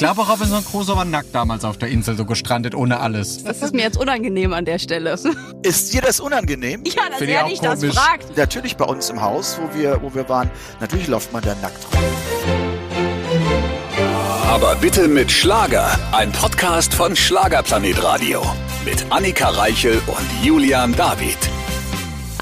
glaube, Robinson Crusoe war nackt damals auf der Insel, so gestrandet, ohne alles. Das ist mir jetzt unangenehm an der Stelle. Ist dir das unangenehm? Ja, dass er nicht das fragt. Natürlich bei uns im Haus, wo wir, wo wir waren, natürlich läuft man da nackt rum. Aber bitte mit Schlager. Ein Podcast von Schlagerplanet Radio. Mit Annika Reichel und Julian David.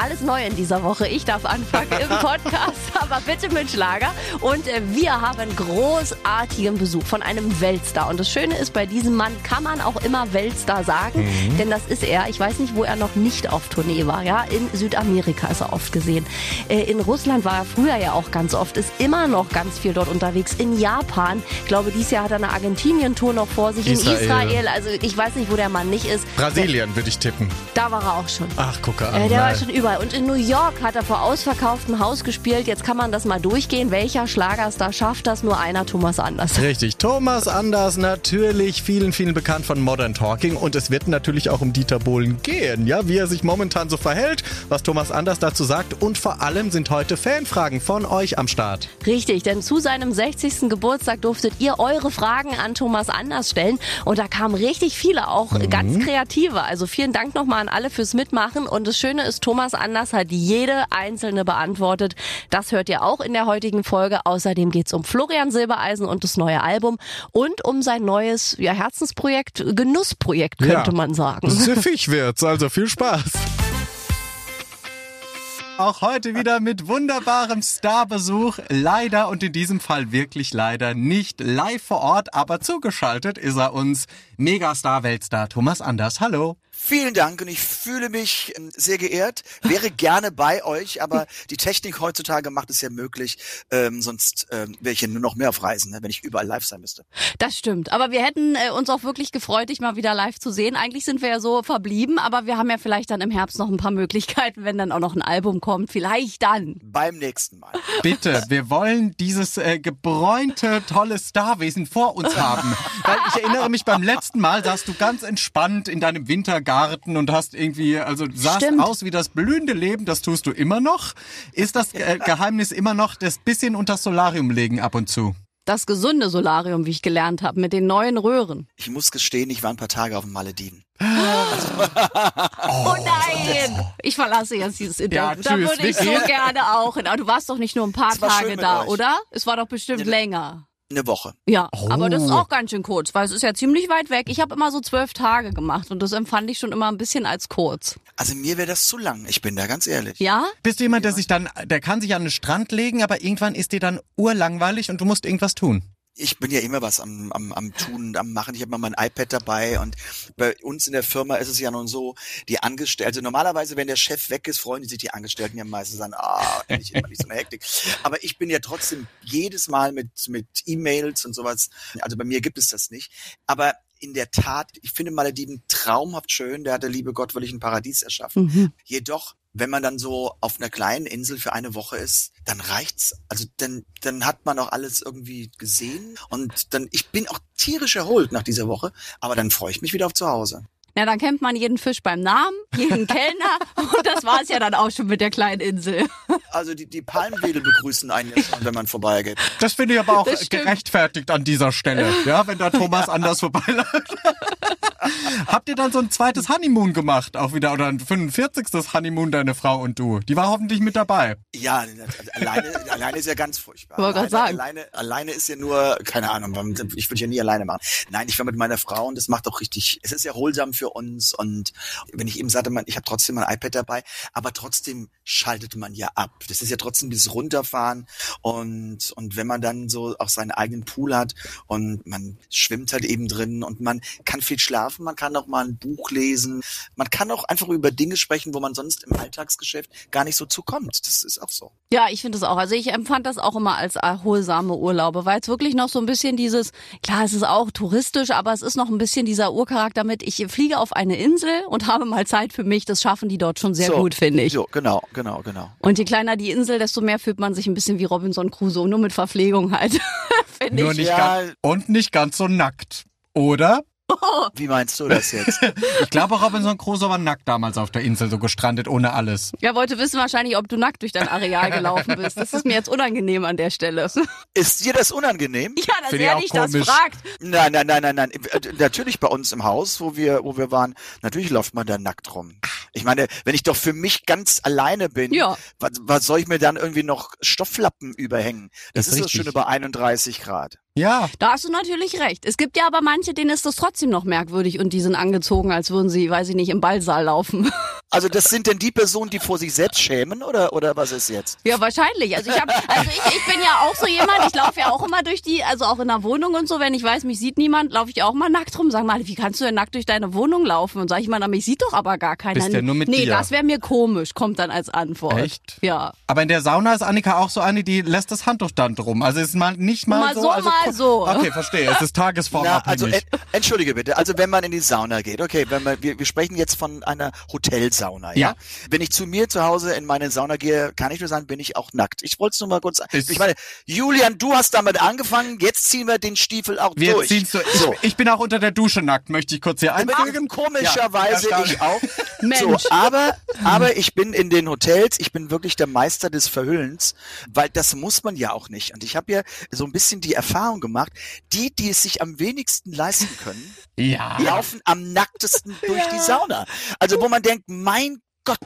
Alles neu in dieser Woche. Ich darf anfangen im Podcast, aber bitte mit Schlager. Und äh, wir haben großartigen Besuch von einem Weltstar. Und das Schöne ist, bei diesem Mann kann man auch immer Weltstar sagen, denn das ist er. Ich weiß nicht, wo er noch nicht auf Tournee war. Ja, in Südamerika ist er oft gesehen. Äh, in Russland war er früher ja auch ganz oft, ist immer noch ganz viel dort unterwegs. In Japan, ich glaube, dieses Jahr hat er eine Argentinien-Tour noch vor sich. Israel. In Israel, also ich weiß nicht, wo der Mann nicht ist. Brasilien würde ich tippen. Da war er auch schon. Ach, gucke an. Äh, der war schon überall. Und in New York hat er vor ausverkauftem Haus gespielt. Jetzt kann man das mal durchgehen. Welcher Schlagerstar schafft das? Nur einer, Thomas Anders. Richtig, Thomas Anders, natürlich vielen, vielen bekannt von Modern Talking und es wird natürlich auch um Dieter Bohlen gehen, ja, wie er sich momentan so verhält, was Thomas Anders dazu sagt und vor allem sind heute Fanfragen von euch am Start. Richtig, denn zu seinem 60. Geburtstag durftet ihr eure Fragen an Thomas Anders stellen. Und da kamen richtig viele, auch ganz kreative. Also vielen Dank nochmal an alle fürs Mitmachen. Und das Schöne ist, Thomas Anders hat jede einzelne beantwortet. Das hört ihr auch in der heutigen Folge. Außerdem geht's um Florian Silbereisen und das neue Album und um sein neues ja, Herzensprojekt, Genussprojekt, könnte Ja. man sagen. Süffig wird's, also viel Spaß. Auch heute wieder mit wunderbarem Starbesuch. Leider und in diesem Fall wirklich leider nicht live vor Ort, aber zugeschaltet ist er uns Megastar Weltstar Thomas Anders. Hallo. Vielen Dank und ich fühle mich ähm, sehr geehrt, wäre gerne bei euch, aber die Technik heutzutage macht es ja möglich, ähm, sonst ähm, wäre ich ja nur noch mehr auf Reisen, ne, wenn ich überall live sein müsste. Das stimmt. Aber wir hätten äh, uns auch wirklich gefreut, dich mal wieder live zu sehen. Eigentlich sind wir ja so verblieben, aber wir haben ja vielleicht dann im Herbst noch ein paar Möglichkeiten, wenn dann auch noch ein Album kommt. Vielleicht dann. Beim nächsten Mal. Bitte, wir wollen dieses äh, gebräunte, tolle Starwesen vor uns haben. Weil ich erinnere mich, beim letzten Mal saßt du ganz entspannt in deinem Wintergarten und hast irgendwie, also du sahst Stimmt. aus wie das blühende Leben, das tust du immer noch. Ist das äh, Geheimnis immer noch das bisschen unter Solarium legen ab und zu? Das gesunde Solarium, wie ich gelernt habe, mit den neuen Röhren. Ich muss gestehen, ich war ein paar Tage auf den Malediven. Oh nein! Ich verlasse jetzt dieses Interview. Ja, da würde ich so gerne auch hin. Aber du warst doch nicht nur ein paar Tage da, euch. oder? Es war doch bestimmt länger. Eine Woche. Ja, Oh. aber das ist auch ganz schön kurz, weil es ist ja ziemlich weit weg. Ich habe immer so zwölf Tage gemacht und das empfand ich schon immer ein bisschen als kurz. Also mir wäre das zu lang, ich bin da ganz ehrlich. Ja? Bist du jemand, der sich dann, der kann sich an den Strand legen, aber irgendwann ist dir dann urlangweilig und du musst irgendwas tun? Ich bin ja immer was am, am, am tun, am machen. Ich habe mal mein iPad dabei und bei uns in der Firma ist es ja nun so, die Angestellten, also normalerweise, wenn der Chef weg ist, freuen die sich die Angestellten ja meistens an, ah, endlich immer nicht so eine Hektik. Aber ich bin ja trotzdem jedes Mal mit, mit E-Mails und sowas, also bei mir gibt es das nicht. Aber in der Tat, ich finde Malediven traumhaft schön, der hat der liebe Gott wirklich ein Paradies erschaffen. Jedoch, wenn man dann so auf einer kleinen Insel für eine Woche ist, dann reicht's. Also dann, dann hat man auch alles irgendwie gesehen und dann, ich bin auch tierisch erholt nach dieser Woche, aber dann freue ich mich wieder auf zu Hause. Ja, dann kennt man jeden Fisch beim Namen, jeden Kellner und das war es ja dann auch schon mit der kleinen Insel. Also die, die Palmwedel begrüßen einen ja schon, wenn man vorbeigeht. Das finde ich aber auch gerechtfertigt an dieser Stelle, ja, wenn da Thomas anders vorbeiläuft. Habt ihr dann so ein zweites Honeymoon gemacht, auch wieder, oder ein 45. Honeymoon, deine Frau und du? Die war hoffentlich mit dabei. Ja, alleine, alleine ist ja ganz furchtbar. Wollte grad alleine, sagen. alleine, alleine ist ja nur, keine Ahnung, ich würde ja nie alleine machen. Nein, ich war mit meiner Frau und das macht auch richtig, es ist erholsam für uns und wenn ich eben sagte, man, ich habe trotzdem mein iPad dabei, aber trotzdem schaltet man ja ab. Das ist ja trotzdem dieses Runterfahren und, und wenn man dann so auch seinen eigenen Pool hat und man schwimmt halt eben drin und man kann viel schlafen, man kann auch mal ein Buch lesen, man kann auch einfach über Dinge sprechen, wo man sonst im Alltagsgeschäft gar nicht so zukommt. Das ist auch so. Ja, ich finde es auch. Also ich empfand das auch immer als erholsame Urlaube, weil es wirklich noch so ein bisschen dieses, klar, es ist auch touristisch, aber es ist noch ein bisschen dieser Urcharakter mit, ich fliege auf eine Insel und habe mal Zeit für mich. Das schaffen die dort schon sehr So, gut, finde ich. So, genau, genau, genau. Und je kleiner die Insel, desto mehr fühlt man sich ein bisschen wie Robinson Crusoe, nur mit Verpflegung halt. finde Nur ich. nicht Ja. ganz, und nicht ganz so nackt. Oder? Wie meinst du das jetzt? Ich glaube, Robinson Crusoe war nackt damals auf der Insel, so gestrandet, ohne alles. Er wollte wissen wahrscheinlich, ob du nackt durch dein Areal gelaufen bist. Das ist mir jetzt unangenehm an der Stelle. Ist dir das unangenehm? Ja, dass Finde ich er dich das fragt. Nein, nein, nein, nein, nein. Natürlich bei uns im Haus, wo wir, wo wir waren, natürlich läuft man da nackt rum. Ich meine, wenn ich doch für mich ganz alleine bin, Ja. was, was soll ich mir dann irgendwie noch Stofflappen überhängen? Das Ist ist, doch richtig. schon über 31 Grad. Ja, Da hast du natürlich recht. Es gibt ja aber manche, denen ist das trotzdem noch merkwürdig und die sind angezogen, als würden sie, weiß ich nicht, im Ballsaal laufen. Also das sind denn die Personen, die vor sich selbst schämen oder, oder was ist jetzt? Ja, wahrscheinlich. Also ich hab, also ich, ich bin ja auch so jemand, ich laufe ja auch immer durch die, also auch in der Wohnung und so, wenn ich weiß, mich sieht niemand, laufe ich auch mal nackt rum. Sag mal, wie kannst du denn nackt durch deine Wohnung laufen? Und sag ich mal, na, mich sieht doch aber gar keiner. Bist ja nur mit nee, dir. das wäre mir komisch, kommt dann als Antwort. Echt? Ja. aber in der Sauna ist Annika auch so eine, die lässt das Handtuch dann drum. Also ist mal nicht mal, Mal so. so, also, mal so. Okay, verstehe. Es ist Na, tagesformabhängig. also en, entschuldige bitte. Also wenn man in die Sauna geht, okay, wenn man, wir, wir sprechen jetzt von einer Hotelsauna, ja? Ja. Wenn ich zu mir zu Hause in meine Sauna gehe, kann ich nur sagen, bin ich auch nackt. Ich wollte es nur mal kurz. Ist- ich meine, Julian, du hast damit angefangen. Jetzt ziehen wir den Stiefel auch wir durch. ziehen so, ich, ich bin auch unter der Dusche nackt, möchte ich kurz hier einfügen. Komischerweise Ja, ich auch. Mensch. So, aber, aber ich bin in den Hotels, ich bin wirklich der Meister des Verhüllens, weil das muss man ja auch nicht. Und ich habe ja so ein bisschen die Erfahrung gemacht, die, die es sich am wenigsten leisten können, Ja. laufen am nacktesten durch die Sauna. Also wo man denkt, mein Gott,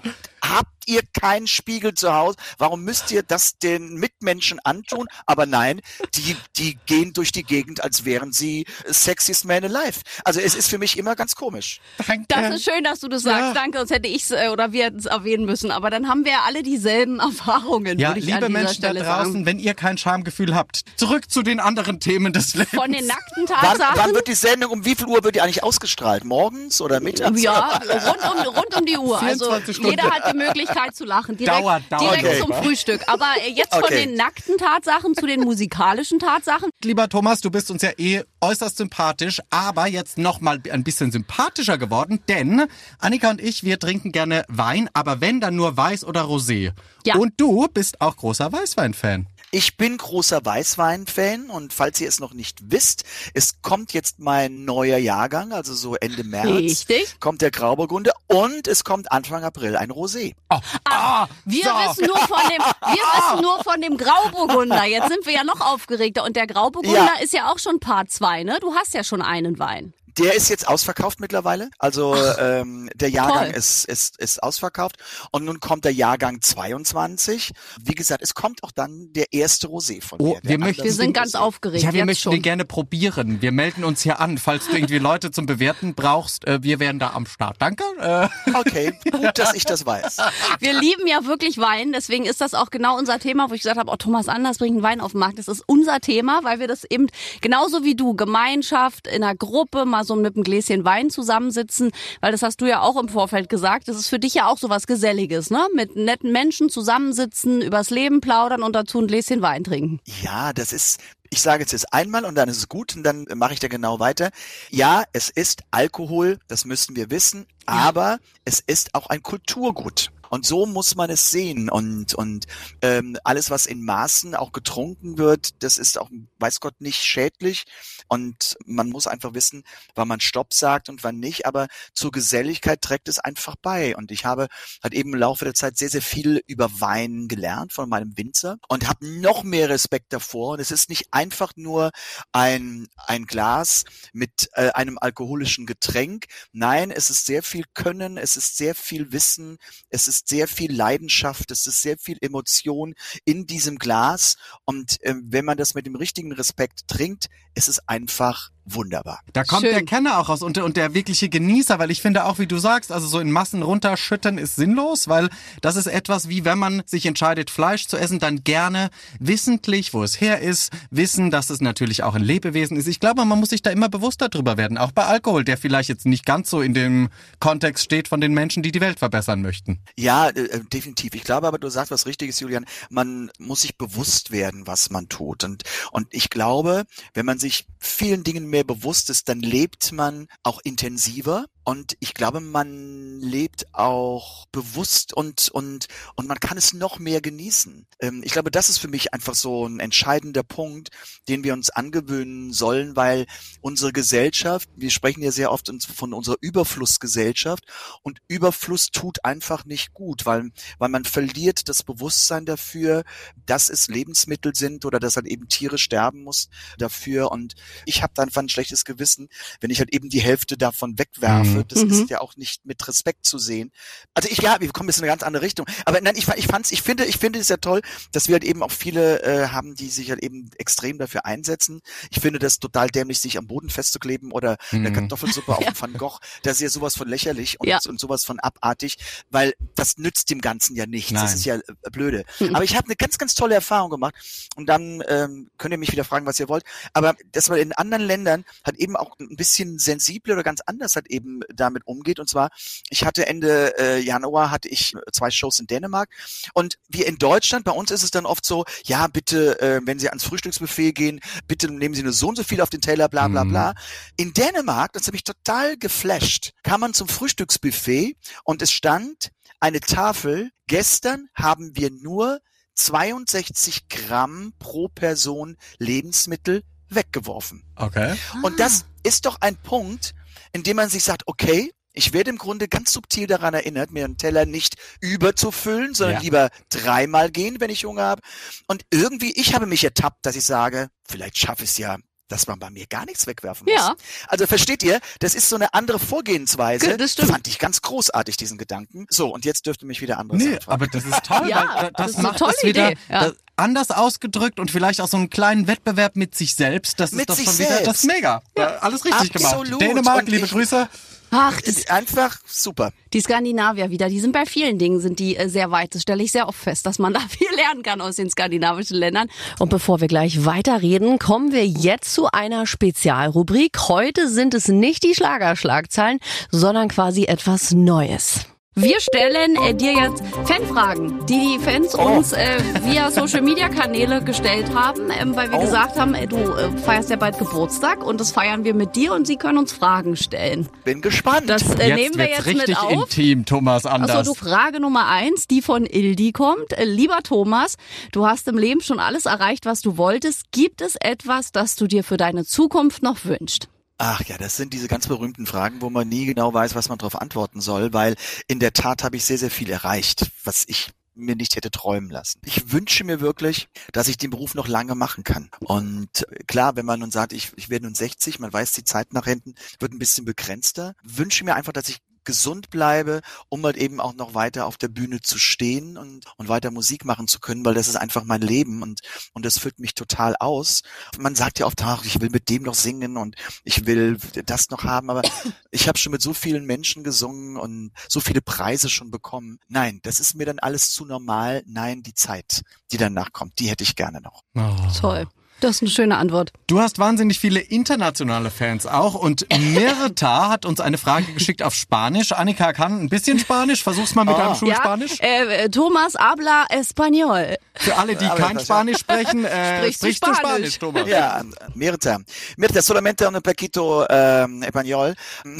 habt ihr keinen Spiegel zu Hause? Warum müsst ihr das den Mitmenschen antun? Aber nein, die, die gehen durch die Gegend, als wären sie sexiest man alive. Also es ist für mich immer ganz komisch. Danke. Das ist schön, dass du das sagst. Ja. Danke, sonst hätte ich es äh, oder wir es erwähnen müssen. Aber dann haben wir ja alle dieselben Erfahrungen, Ja, würde ich liebe Menschen da Stelle draußen, sagen. wenn ihr kein Schamgefühl habt, zurück zu den anderen Themen des Lebens. Von den nackten Wann, Tatsachen. wann wird die Sendung, um wie viel Uhr wird die eigentlich ausgestrahlt? Morgens oder mittags? Ja, rund um, rund um die Uhr. Also 24 Stunden. jeder hat die Möglichkeit zu lachen. Direkt, Dauert, dauert. direkt Okay. zum Frühstück. Aber äh, jetzt von Okay. den nackten Tatsachen zu den musikalischen Tatsachen. Lieber Thomas, du bist uns ja eh äußerst sympathisch, aber jetzt noch mal ein bisschen sympathischer geworden, denn Annika und ich, wir trinken gerne Wein, aber wenn dann nur Weiß oder Rosé. Ja. Und du bist auch großer Weißwein-Fan. Ich bin großer Weißwein-Fan und falls ihr es noch nicht wisst, es kommt jetzt mein neuer Jahrgang, also so Ende März. Richtig. Kommt der Grauburgunder und es kommt Anfang April ein Rosé. Oh, ah, Wir so. wissen nur von dem, wir wissen nur von dem Grauburgunder. Jetzt sind wir ja noch aufgeregter. Und der Grauburgunder Ja. ist ja auch schon Part 2, ne? Du hast ja schon einen Wein. Der ist jetzt ausverkauft mittlerweile. Also ähm, der Jahrgang toll. ist, ist, ist ausverkauft. Und nun kommt der Jahrgang 22. Wie gesagt, es kommt auch dann der erste Rosé von Oh, mir. wir möchten- Wir sind ganz Rosé. aufgeregt. Ja, wir möchten schon. den gerne probieren. Wir melden uns hier an, falls du irgendwie Leute zum Bewerten brauchst. Äh, wir wären da am Start. Danke. Äh, Okay, gut, dass ich das weiß. Wir lieben ja wirklich Wein, deswegen ist das auch genau unser Thema, wo ich gesagt habe, oh, Thomas Anders bringt einen Wein auf den Markt. Das ist unser Thema, weil wir das eben genauso wie du, Gemeinschaft, in einer Gruppe, mal so mit einem Gläschen Wein zusammensitzen, weil das hast du ja auch im Vorfeld gesagt, das ist für dich ja auch so was Geselliges, ne? Mit netten Menschen zusammensitzen, übers Leben plaudern und dazu ein Gläschen Wein trinken. Ja, das ist, ich sage jetzt jetzt einmal und dann ist es gut und dann mache ich da genau weiter. Ja, es ist Alkohol, das müssen wir wissen, aber es ist auch ein Kulturgut. Und so muss man es sehen. Und, und ähm, alles, was in Maßen auch getrunken wird, das ist auch, weiß Gott, nicht schädlich. Und man muss einfach wissen, wann man Stopp sagt und wann nicht. Aber zur Geselligkeit trägt es einfach bei. Und ich habe halt eben im Laufe der Zeit sehr, sehr viel über Wein gelernt von meinem Winzer und habe noch mehr Respekt davor. Und es ist nicht einfach nur ein, ein Glas mit äh, einem alkoholischen Getränk. Nein, es ist sehr viel Können, es ist sehr viel Wissen, es ist sehr viel Leidenschaft, es ist sehr viel Emotion in diesem Glas. Und äh, wenn man das mit dem richtigen Respekt trinkt, ist es einfach wunderbar. Da kommt Schön. der Kenner auch raus und, und der wirkliche Genießer, weil ich finde auch, wie du sagst, also so in Massen runterschütten ist sinnlos, weil das ist etwas wie, wenn man sich entscheidet, Fleisch zu essen, dann gerne wissentlich, wo es her ist, wissen, dass es natürlich auch ein Lebewesen ist. Ich glaube, man muss sich da immer bewusster drüber werden, auch bei Alkohol, der vielleicht jetzt nicht ganz so in dem Kontext steht von den Menschen, die die Welt verbessern möchten. Ja, äh, äh, definitiv. Ich glaube aber, du sagst was Richtiges, Julian. Man muss sich bewusst werden, was man tut. Und, und ich glaube, wenn man sich vielen Dingen mehr bewusst ist, dann lebt man auch intensiver. Und ich glaube, man lebt auch bewusst und, und, und man kann es noch mehr genießen. Ähm, ich glaube, das ist für mich einfach so ein entscheidender Punkt, den wir uns angewöhnen sollen, weil unsere Gesellschaft, wir sprechen ja sehr oft von unserer Überflussgesellschaft und Überfluss tut einfach nicht gut, weil, weil man verliert das Bewusstsein dafür, dass es Lebensmittel sind oder dass halt eben Tiere sterben muss dafür. Und ich habe dann einfach ein schlechtes Gewissen, wenn ich halt eben die Hälfte davon wegwerfe. Mhm. Das mhm. ist ja auch nicht mit Respekt zu sehen. Also ich, ja, wir kommen jetzt in eine ganz andere Richtung. Aber nein, ich, ich fand's, ich finde, ich finde es ja toll, dass wir halt eben auch viele äh, haben, die sich halt eben extrem dafür einsetzen. Ich finde das total dämlich, sich am Boden festzukleben oder mhm. eine Kartoffelsuppe auf ja. Van Gogh. Das ist ja sowas von lächerlich und, ja. und sowas von abartig, weil das nützt dem Ganzen ja nichts. Nein. Das ist ja äh, blöde. Mhm. Aber ich habe eine ganz, ganz tolle Erfahrung gemacht und dann ähm, könnt ihr mich wieder fragen, was ihr wollt. Aber das war in anderen Ländern hat eben auch ein bisschen sensibler oder ganz anders hat eben damit umgeht. Und zwar, ich hatte Ende äh, Januar hatte ich zwei Shows in Dänemark und wir in Deutschland, bei uns ist es dann oft so, ja, bitte, äh, wenn Sie ans Frühstücksbuffet gehen, bitte nehmen Sie nur so und so viel auf den Teller, bla bla bla. Mhm. In Dänemark, das habe ich total geflasht, kam man zum Frühstücksbuffet und es stand eine Tafel, gestern haben wir nur 62 Gramm pro Person Lebensmittel weggeworfen. Okay. Und das ist doch ein Punkt, in dem man sich sagt, okay, ich werde im Grunde ganz subtil daran erinnert, mir einen Teller nicht überzufüllen, sondern ja. lieber dreimal gehen, wenn ich Hunger habe. Und irgendwie, ich habe mich ertappt, dass ich sage, vielleicht schaffe ich es ja dass man bei mir gar nichts wegwerfen muss. Ja. Also versteht ihr, das ist so eine andere Vorgehensweise. Das stimmt. Fand ich ganz großartig, diesen Gedanken. So, und jetzt dürfte mich wieder andere nee, aber das ist toll, ja, weil das, das macht es wieder ja. anders ausgedrückt und vielleicht auch so einen kleinen Wettbewerb mit sich selbst. Das mit ist doch schon selbst. wieder das ist mega. Ja. Alles richtig Absolut. gemacht. Dänemark, liebe Grüße. Ach, das ist einfach super. Die Skandinavier wieder, die sind bei vielen Dingen sind die äh, sehr weit. Das stelle ich sehr oft fest, dass man da viel lernen kann aus den skandinavischen Ländern. Und bevor wir gleich weiterreden, kommen wir jetzt zu einer Spezialrubrik. Heute sind es nicht die Schlagerschlagzeilen, sondern quasi etwas Neues. Wir stellen äh, dir jetzt Fanfragen, die die Fans oh. uns äh, via Social Media Kanäle gestellt haben, ähm, weil wir oh. gesagt haben, äh, du äh, feierst ja bald Geburtstag und das feiern wir mit dir und sie können uns Fragen stellen. Bin gespannt. Das äh, jetzt nehmen wir jetzt richtig mit auf. intim, Thomas Anders. Also du Frage Nummer eins, die von Ildi kommt. Äh, lieber Thomas, du hast im Leben schon alles erreicht, was du wolltest. Gibt es etwas, das du dir für deine Zukunft noch wünschst? Ach ja, das sind diese ganz berühmten Fragen, wo man nie genau weiß, was man darauf antworten soll, weil in der Tat habe ich sehr, sehr viel erreicht, was ich mir nicht hätte träumen lassen. Ich wünsche mir wirklich, dass ich den Beruf noch lange machen kann. Und klar, wenn man nun sagt, ich, ich werde nun 60, man weiß, die Zeit nach hinten wird ein bisschen begrenzter, wünsche mir einfach, dass ich gesund bleibe, um halt eben auch noch weiter auf der Bühne zu stehen und, und weiter Musik machen zu können, weil das ist einfach mein Leben und, und das füllt mich total aus. Man sagt ja oft, ach, ich will mit dem noch singen und ich will das noch haben, aber ich habe schon mit so vielen Menschen gesungen und so viele Preise schon bekommen. Nein, das ist mir dann alles zu normal. Nein, die Zeit, die danach kommt, die hätte ich gerne noch. Oh. Toll. Das ist eine schöne Antwort. Du hast wahnsinnig viele internationale Fans auch und Mirta hat uns eine Frage geschickt auf Spanisch. Annika kann ein bisschen Spanisch. Versuch's mal mit oh. deinem Schulspanisch. Ja, äh, Thomas habla español. Für alle, die kein Spanisch sprechen, äh, sprichst, sprichst du Spanisch, Thomas? Ja, Mirta. Mirta, solamente un poquito äh, español.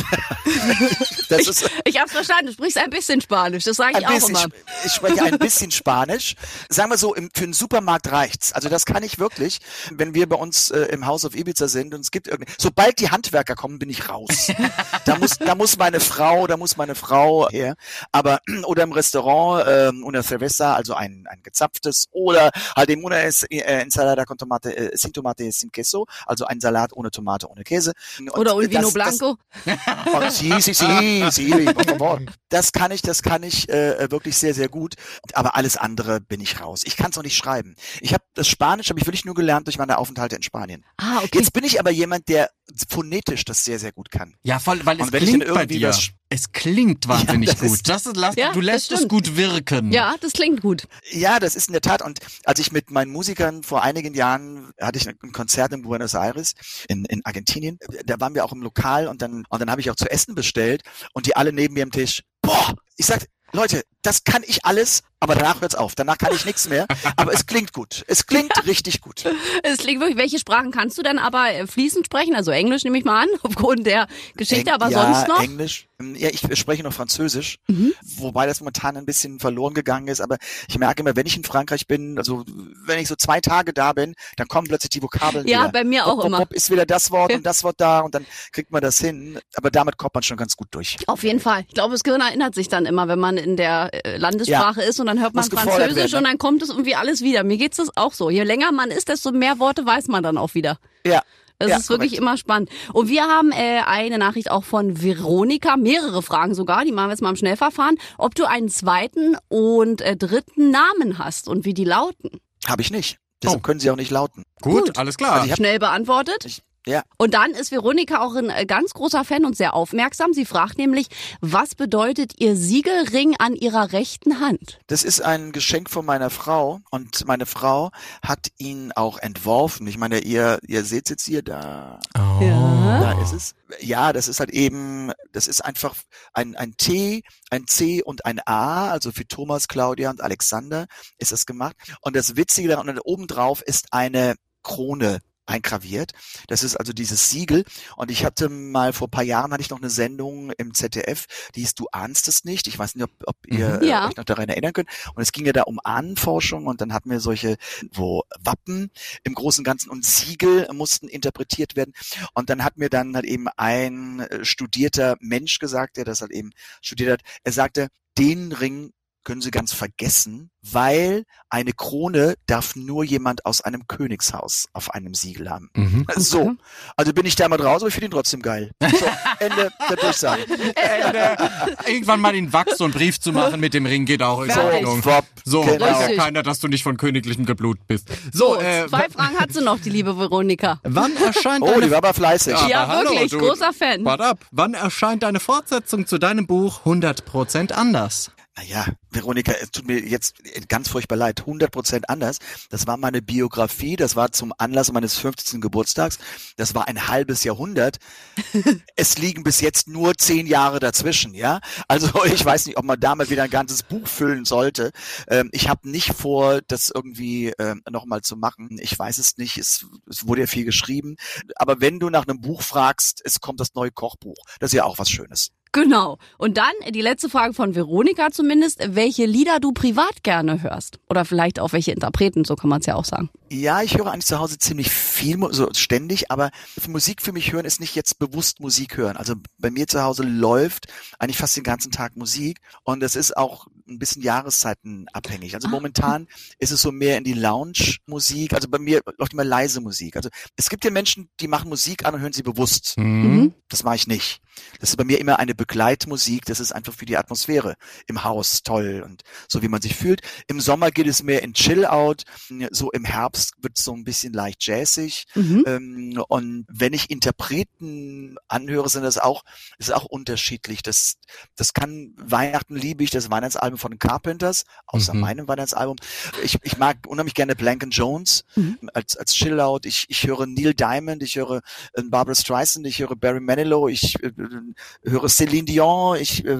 das ist, ich ich hab's verstanden, du sprichst ein bisschen Spanisch, das sage ich auch bisschen, immer. Ich spreche ein bisschen Spanisch. Sagen wir so, im, für einen Supermarkt reicht's. Also das kann ich wirklich wenn wir bei uns äh, im House of Ibiza sind und es gibt irgendwie, sobald die Handwerker kommen, bin ich raus. da muss, da muss meine Frau, da muss meine Frau her. Aber, oder im Restaurant, äh, una cerveza, also ein, ein gezapftes, oder halt eben una es, äh, ensalada con tomate, äh, sin tomate sin queso, also ein Salat ohne Tomate, ohne Käse. Und oder un vino blanco. Das, sí, sí, sí, sí. Das kann ich, das kann ich äh, wirklich sehr, sehr gut. Aber alles andere bin ich raus. Ich kann es auch nicht schreiben. Ich habe das Spanisch habe ich wirklich nur gelernt durch meine Aufenthalte in Spanien. Ah, okay. Jetzt bin ich aber jemand, der phonetisch das sehr, sehr gut kann. Ja, voll, weil es klingt bei dir. Es klingt wahnsinnig ja, gut. Das ist, lass, ja, du lässt es gut wirken. Ja, das klingt gut. Ja, das ist in der Tat. Und als ich mit meinen Musikern vor einigen Jahren hatte ich ein Konzert in Buenos Aires in, in Argentinien. Da waren wir auch im Lokal und dann und dann habe ich auch zu essen bestellt und die alle neben mir am Tisch. Boah, ich sag, Leute, das kann ich alles aber danach hört's auf. Danach kann ich nichts mehr. Aber es klingt gut. Es klingt richtig gut. Es klingt wirklich, welche Sprachen kannst du denn aber äh, fließend sprechen? Also Englisch nehme ich mal an, aufgrund der Geschichte, Eng- aber ja, sonst noch? Englisch. Ähm, Ja, ich spreche noch Französisch, Mhm. wobei das momentan ein bisschen verloren gegangen ist. Aber ich merke immer, wenn ich in Frankreich bin, also wenn ich so zwei Tage da bin, dann kommen plötzlich die Vokabeln Ja, wieder. bei mir auch wop, immer. ist wieder das Wort und das Wort da und dann kriegt man das hin. Aber damit kommt man schon ganz gut durch. Auf jeden Fall. Ich glaube, das Gehirn erinnert sich dann immer, wenn man in der äh, Landessprache ist und dann hört man Französisch werden, ne? und dann kommt es irgendwie alles wieder. Mir geht's das auch so. Je länger man ist, desto mehr Worte weiß man dann auch wieder. Ja. Das ja, ist wirklich korrekt. immer spannend. Und wir haben äh, eine Nachricht auch von Veronika, mehrere Fragen sogar, die machen wir jetzt mal im Schnellverfahren, ob du einen zweiten und äh, dritten Namen hast und wie die lauten. Habe ich nicht. Deshalb Oh. können sie auch nicht lauten. Gut, Gut. alles klar. Also ich hab- Schnell beantwortet. Ich, ja, Und dann ist Veronika auch ein äh, ganz großer Fan und sehr aufmerksam. Sie fragt nämlich, was bedeutet ihr Siegelring an ihrer rechten Hand? das ist ein Geschenk von meiner Frau und meine Frau hat ihn auch entworfen. Ich meine, ihr, ihr seht jetzt hier da. oh. Ja. Da ist es. Ja, das ist halt eben, das ist einfach ein, ein T, ein C und ein A, also für Thomas, Claudia und Alexander ist das gemacht. Und das Witzige daran, und oben drauf ist eine Krone eingraviert. Das ist also dieses Siegel. Und ich hatte mal vor paar Jahren hatte ich noch eine Sendung im ZDF, die hieß Du ahnst es nicht. Ich weiß nicht, ob, ob ihr Mhm. Ja. äh, euch noch daran erinnern könnt. Und es ging ja da um Ahnenforschung und dann hatten wir solche, wo Wappen im Großen und Ganzen und Siegel mussten interpretiert werden. Und dann hat mir dann halt eben ein äh, studierter Mensch gesagt, der das halt eben studiert hat, er sagte, den Ring können Sie ganz vergessen, weil eine Krone darf nur jemand aus einem Königshaus auf einem Siegel haben. Mhm. So, also bin ich da mal raus, aber ich finde ihn trotzdem geil. So, Ende der Durchsage. Äh, Irgendwann mal in Wachs so einen Brief zu machen mit dem Ring geht auch in. Ordnung. So, genau. weiß ja keiner, dass du nicht von königlichem Geblut bist. So, So, äh, zwei Fragen hat sie noch, die liebe Veronika. wann erscheint Oh, die war aber fleißig. Ja. Ja, aber hallo, wirklich, du- großer Fan. Warte ab. Wann erscheint deine Fortsetzung zu deinem Buch 100% anders? Naja, Veronika, es tut mir jetzt ganz furchtbar leid. 100% anders. Das war meine Biografie. Das war zum Anlass meines 50. Geburtstags. Das war ein halbes Jahrhundert. es liegen bis jetzt nur zehn Jahre dazwischen, ja. Also ich weiß nicht, ob man damit wieder ein ganzes Buch füllen sollte. Ähm, ich habe nicht vor, das irgendwie ähm, nochmal zu machen. Ich weiß es nicht. Es, es wurde ja viel geschrieben. Aber wenn du nach einem Buch fragst, es kommt das neue Kochbuch. Das ist ja auch was Schönes. Genau. Und dann die letzte Frage von Veronika zumindest, welche Lieder du privat gerne hörst. Oder vielleicht auch welche Interpreten, so kann man es ja auch sagen. Ja, ich höre eigentlich zu Hause ziemlich viel, so ständig, aber Musik für mich hören ist nicht jetzt bewusst Musik hören. Also bei mir zu Hause läuft eigentlich fast den ganzen Tag Musik und es ist auch ein bisschen jahreszeitenabhängig. Also momentan ist es so mehr in die Lounge-Musik. Also bei mir läuft immer leise Musik. Also es gibt ja Menschen, die machen Musik an und hören sie bewusst. Mhm. Das mache ich nicht. Das ist bei mir immer eine Begleitmusik. Das ist einfach für die Atmosphäre im Haus toll und so wie man sich fühlt. Im Sommer geht es mehr in Chill-Out. So im Herbst wird es so ein bisschen leicht jazzig. Mhm. Ähm, und wenn ich Interpreten anhöre, sind das auch, ist auch unterschiedlich. Das, das kann Weihnachten liebe ich, das Weihnachtsalbum von den Carpenters, außer Mhm. meinem Weihnachtsalbum. Ich, ich mag unheimlich gerne Blank Jones Mhm. als, als Chill-Out. Ich, ich höre Neil Diamond, ich höre äh, Barbara Streisand, ich höre Barry Manilow, ich äh, äh, höre Celine Dion, ich äh,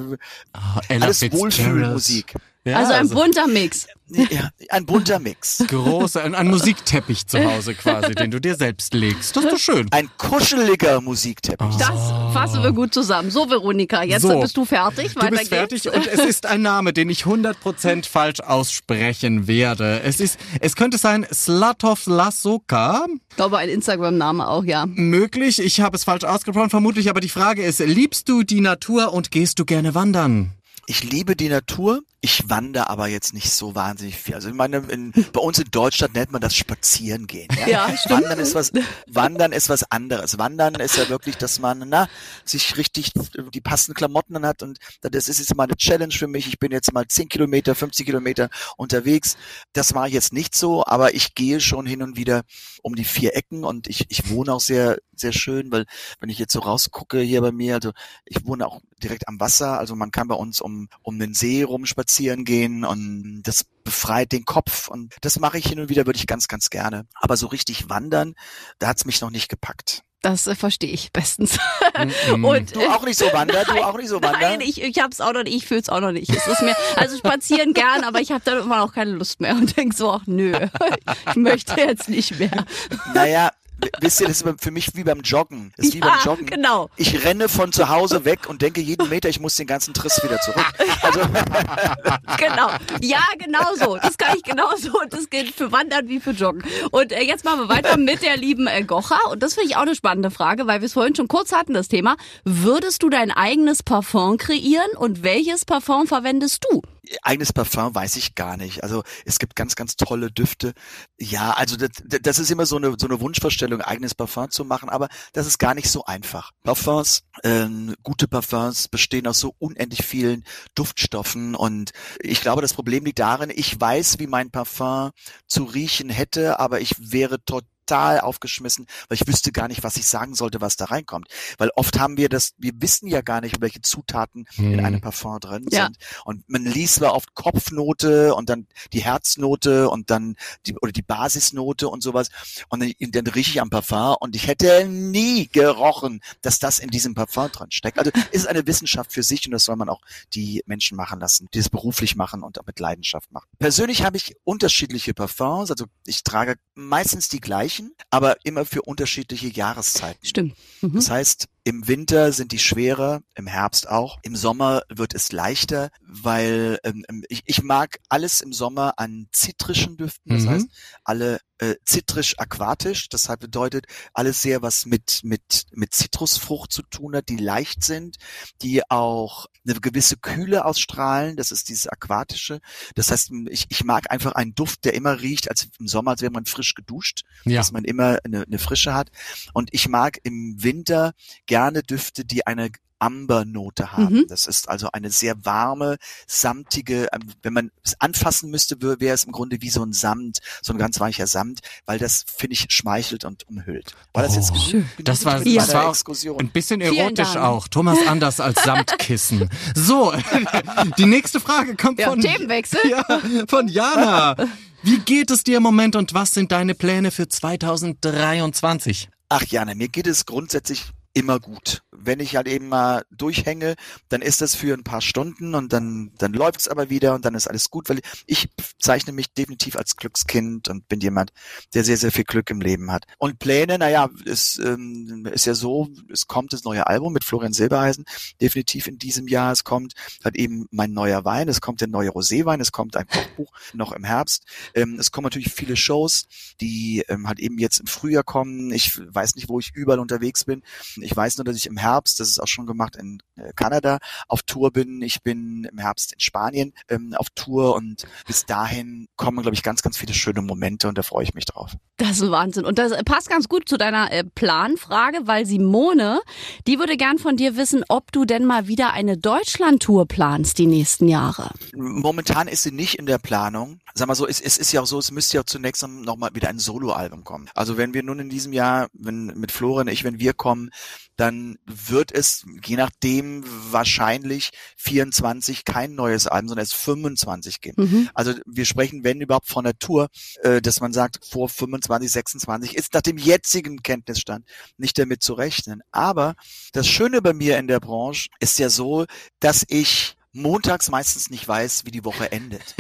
Ella alles Fitzgerald. Wohlfühlmusik. Ja, also ein bunter Mix. Ja, ein bunter Mix. großer, ein, ein Musikteppich zu Hause quasi, den du dir selbst legst. Das ist doch schön. Ein kuscheliger Musikteppich. Das fassen wir gut zusammen. So, Veronika, jetzt So. bist du fertig. Du Weiter bist fertig geht's. und es ist ein Name, den ich 100% falsch aussprechen werde. Es ist, es könnte sein Slatov Lasoka. Ich glaube, ein Instagram-Name auch, ja. Möglich, ich habe es falsch ausgesprochen, vermutlich, aber die Frage ist, liebst du die Natur und gehst du gerne wandern? Ich liebe die Natur. Ich wandere aber jetzt nicht so wahnsinnig viel. Also ich meine, in, bei uns in Deutschland nennt man das Spazieren gehen. Ja, Ja, stimmt. Wandern ist was, Wandern ist was anderes. Wandern ist ja wirklich, dass man, na, sich richtig die passenden Klamotten an hat und das ist jetzt mal eine Challenge für mich. Ich bin jetzt mal 10 Kilometer, 50 Kilometer unterwegs. Das mache ich jetzt nicht so, aber ich gehe schon hin und wieder um die vier Ecken und ich, ich wohne auch sehr, sehr schön, weil wenn ich jetzt so rausgucke hier bei mir, also ich wohne auch direkt am Wasser. Also man kann bei uns um, um den See rum spazieren gehen und das befreit den Kopf und das mache ich hin und wieder, würde ich ganz, ganz gerne. Aber so richtig wandern, da hat's mich noch nicht gepackt. Das äh, verstehe ich bestens. Mhm. Und, du auch nicht so wandern, du auch nicht so wandern. Nein, ich, ich hab's auch noch nicht, ich fühl's auch noch nicht. Es ist mir, also spazieren gern, aber ich habe dann immer noch keine Lust mehr und denk so, ach nö, ich möchte jetzt nicht mehr. Naja, wisst ihr, das ist für mich wie beim Joggen. Das ist wie ja, beim Joggen. Genau. Ich renne von zu Hause weg und denke jeden Meter, ich muss den ganzen Triss wieder zurück. Also genau. Ja, genau so. Das kann ich genauso. Das gilt für Wandern wie für Joggen. Und äh, jetzt machen wir weiter mit der lieben äh, Gocha. Und das finde ich auch eine spannende Frage, weil wir es vorhin schon kurz hatten, das Thema. Würdest du dein eigenes Parfum kreieren und welches Parfum verwendest du? Eigenes Parfum weiß ich gar nicht. Also es gibt ganz, ganz tolle Düfte. Ja, also das, das ist immer so eine, so eine Wunschvorstellung, eigenes Parfum zu machen, aber das ist gar nicht so einfach. Parfums, äh, gute Parfums bestehen aus so unendlich vielen Duftstoffen und ich glaube, das Problem liegt darin, ich weiß, wie mein Parfum zu riechen hätte, aber ich wäre total total aufgeschmissen, weil ich wüsste gar nicht, was ich sagen sollte, was da reinkommt. Weil oft haben wir das, wir wissen ja gar nicht, welche Zutaten hm. in einem Parfum drin ja. sind. Und man liest zwar oft Kopfnote und dann die Herznote und dann die, oder die Basisnote und sowas. Und dann, dann rieche ich am Parfum und ich hätte nie gerochen, dass das in diesem Parfum drin steckt. Also ist eine Wissenschaft für sich und das soll man auch die Menschen machen lassen, die es beruflich machen und auch mit Leidenschaft machen. Persönlich habe ich unterschiedliche Parfums, also ich trage meistens die gleichen gleichen, aber immer für unterschiedliche Jahreszeiten. Stimmt. Mhm. Das heißt, im Winter sind die schwerer, im Herbst auch. Im Sommer wird es leichter, weil ähm, ähm, ich, ich mag alles im Sommer an zitrischen Düften. Das mhm. heißt, alle äh, zitrisch-aquatisch. Deshalb bedeutet alles sehr, was mit mit mit Zitrusfrucht zu tun hat, die leicht sind, die auch eine gewisse Kühle ausstrahlen. Das ist dieses aquatische. Das heißt, ich, ich mag einfach einen Duft, der immer riecht, als im Sommer, als wäre man frisch geduscht, ja. dass man immer eine, eine Frische hat. Und ich mag im Winter gerne Düfte, die eine Ambernote haben. Mhm. Das ist also eine sehr warme, samtige, ähm, wenn man es anfassen müsste, wäre es im Grunde wie so ein Samt, so ein ganz weicher Samt, weil das, finde ich, schmeichelt und umhüllt. War das jetzt oh, genug, Das war, ja. das war auch ein bisschen erotisch auch. Thomas Anders als Samtkissen. so, die nächste Frage kommt ja, von, Themenwechsel. Ja, von Jana. Wie geht es dir im Moment und was sind deine Pläne für 2023? Ach Jana, mir geht es grundsätzlich immer gut. Wenn ich halt eben mal durchhänge, dann ist das für ein paar Stunden und dann, dann läuft's aber wieder und dann ist alles gut, weil ich zeichne mich definitiv als Glückskind und bin jemand, der sehr, sehr viel Glück im Leben hat. Und Pläne, naja, es ähm, ist ja so, es kommt das neue Album mit Florian Silbereisen, definitiv in diesem Jahr. Es kommt halt eben mein neuer Wein, es kommt der neue Roséwein, es kommt ein Kochbuch noch im Herbst. Ähm, es kommen natürlich viele Shows, die ähm, halt eben jetzt im Frühjahr kommen. Ich weiß nicht, wo ich überall unterwegs bin. Ich weiß nur, dass ich im Herbst, das ist auch schon gemacht in äh, Kanada, auf Tour bin. Ich bin im Herbst in Spanien ähm, auf Tour und bis dahin kommen, glaube ich, ganz, ganz viele schöne Momente und da freue ich mich drauf. Das ist Wahnsinn. Und das passt ganz gut zu deiner äh, Planfrage, weil Simone, die würde gern von dir wissen, ob du denn mal wieder eine Deutschland-Tour planst die nächsten Jahre. Momentan ist sie nicht in der Planung. Sag mal so, es, es ist ja auch so, es müsste ja zunächst noch mal wieder ein Soloalbum kommen. Also wenn wir nun in diesem Jahr, wenn mit Florian und ich, wenn wir kommen, dann wird es, je nachdem, wahrscheinlich 24 kein neues Album, sondern es 25 geben. Mhm. Also wir sprechen, wenn überhaupt, von der Tour, äh, dass man sagt, vor 25, 26 ist nach dem jetzigen Kenntnisstand nicht damit zu rechnen. Aber das Schöne bei mir in der Branche ist ja so, dass ich montags meistens nicht weiß, wie die Woche endet.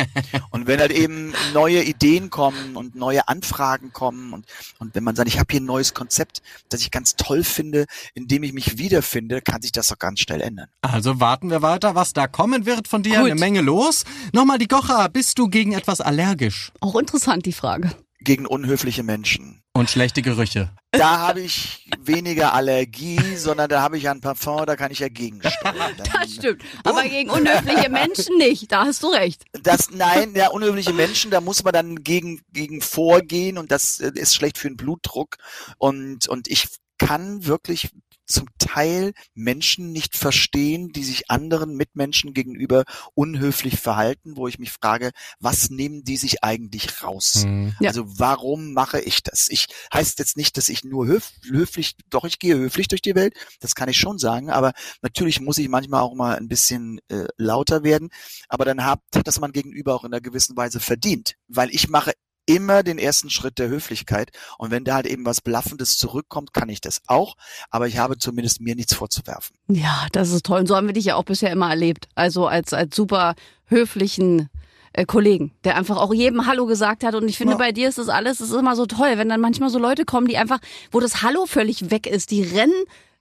Und wenn halt eben neue Ideen kommen und neue Anfragen kommen und, und wenn man sagt, ich habe hier ein neues Konzept, das ich ganz toll finde, in dem ich mich wiederfinde, kann sich das doch ganz schnell ändern. Also warten wir weiter, was da kommen wird von dir. Gut. Eine Menge los. Nochmal die Gocha, bist du gegen etwas allergisch? Auch interessant die Frage gegen unhöfliche Menschen. Und schlechte Gerüche. Da habe ich weniger Allergie, sondern da habe ich ein Parfum, da kann ich ja gegensteuern. das stimmt. Aber gegen unhöfliche Menschen nicht, da hast du recht. Das, nein, ja, unhöfliche Menschen, da muss man dann gegen, gegen vorgehen und das äh, ist schlecht für den Blutdruck. Und, und ich kann wirklich zum Teil Menschen nicht verstehen, die sich anderen Mitmenschen gegenüber unhöflich verhalten, wo ich mich frage, was nehmen die sich eigentlich raus? Hm. Ja. Also warum mache ich das? Ich heißt jetzt nicht, dass ich nur höf, höflich, doch ich gehe höflich durch die Welt, das kann ich schon sagen, aber natürlich muss ich manchmal auch mal ein bisschen äh, lauter werden, aber dann hat, hat das man gegenüber auch in einer gewissen Weise verdient, weil ich mache immer den ersten Schritt der Höflichkeit und wenn da halt eben was Blaffendes zurückkommt, kann ich das auch, aber ich habe zumindest mir nichts vorzuwerfen. Ja, das ist toll. Und so haben wir dich ja auch bisher immer erlebt. Also als, als super höflichen äh, Kollegen, der einfach auch jedem Hallo gesagt hat. Und ich finde, Ja. bei dir ist das alles, es ist immer so toll, wenn dann manchmal so Leute kommen, die einfach, wo das Hallo völlig weg ist, die rennen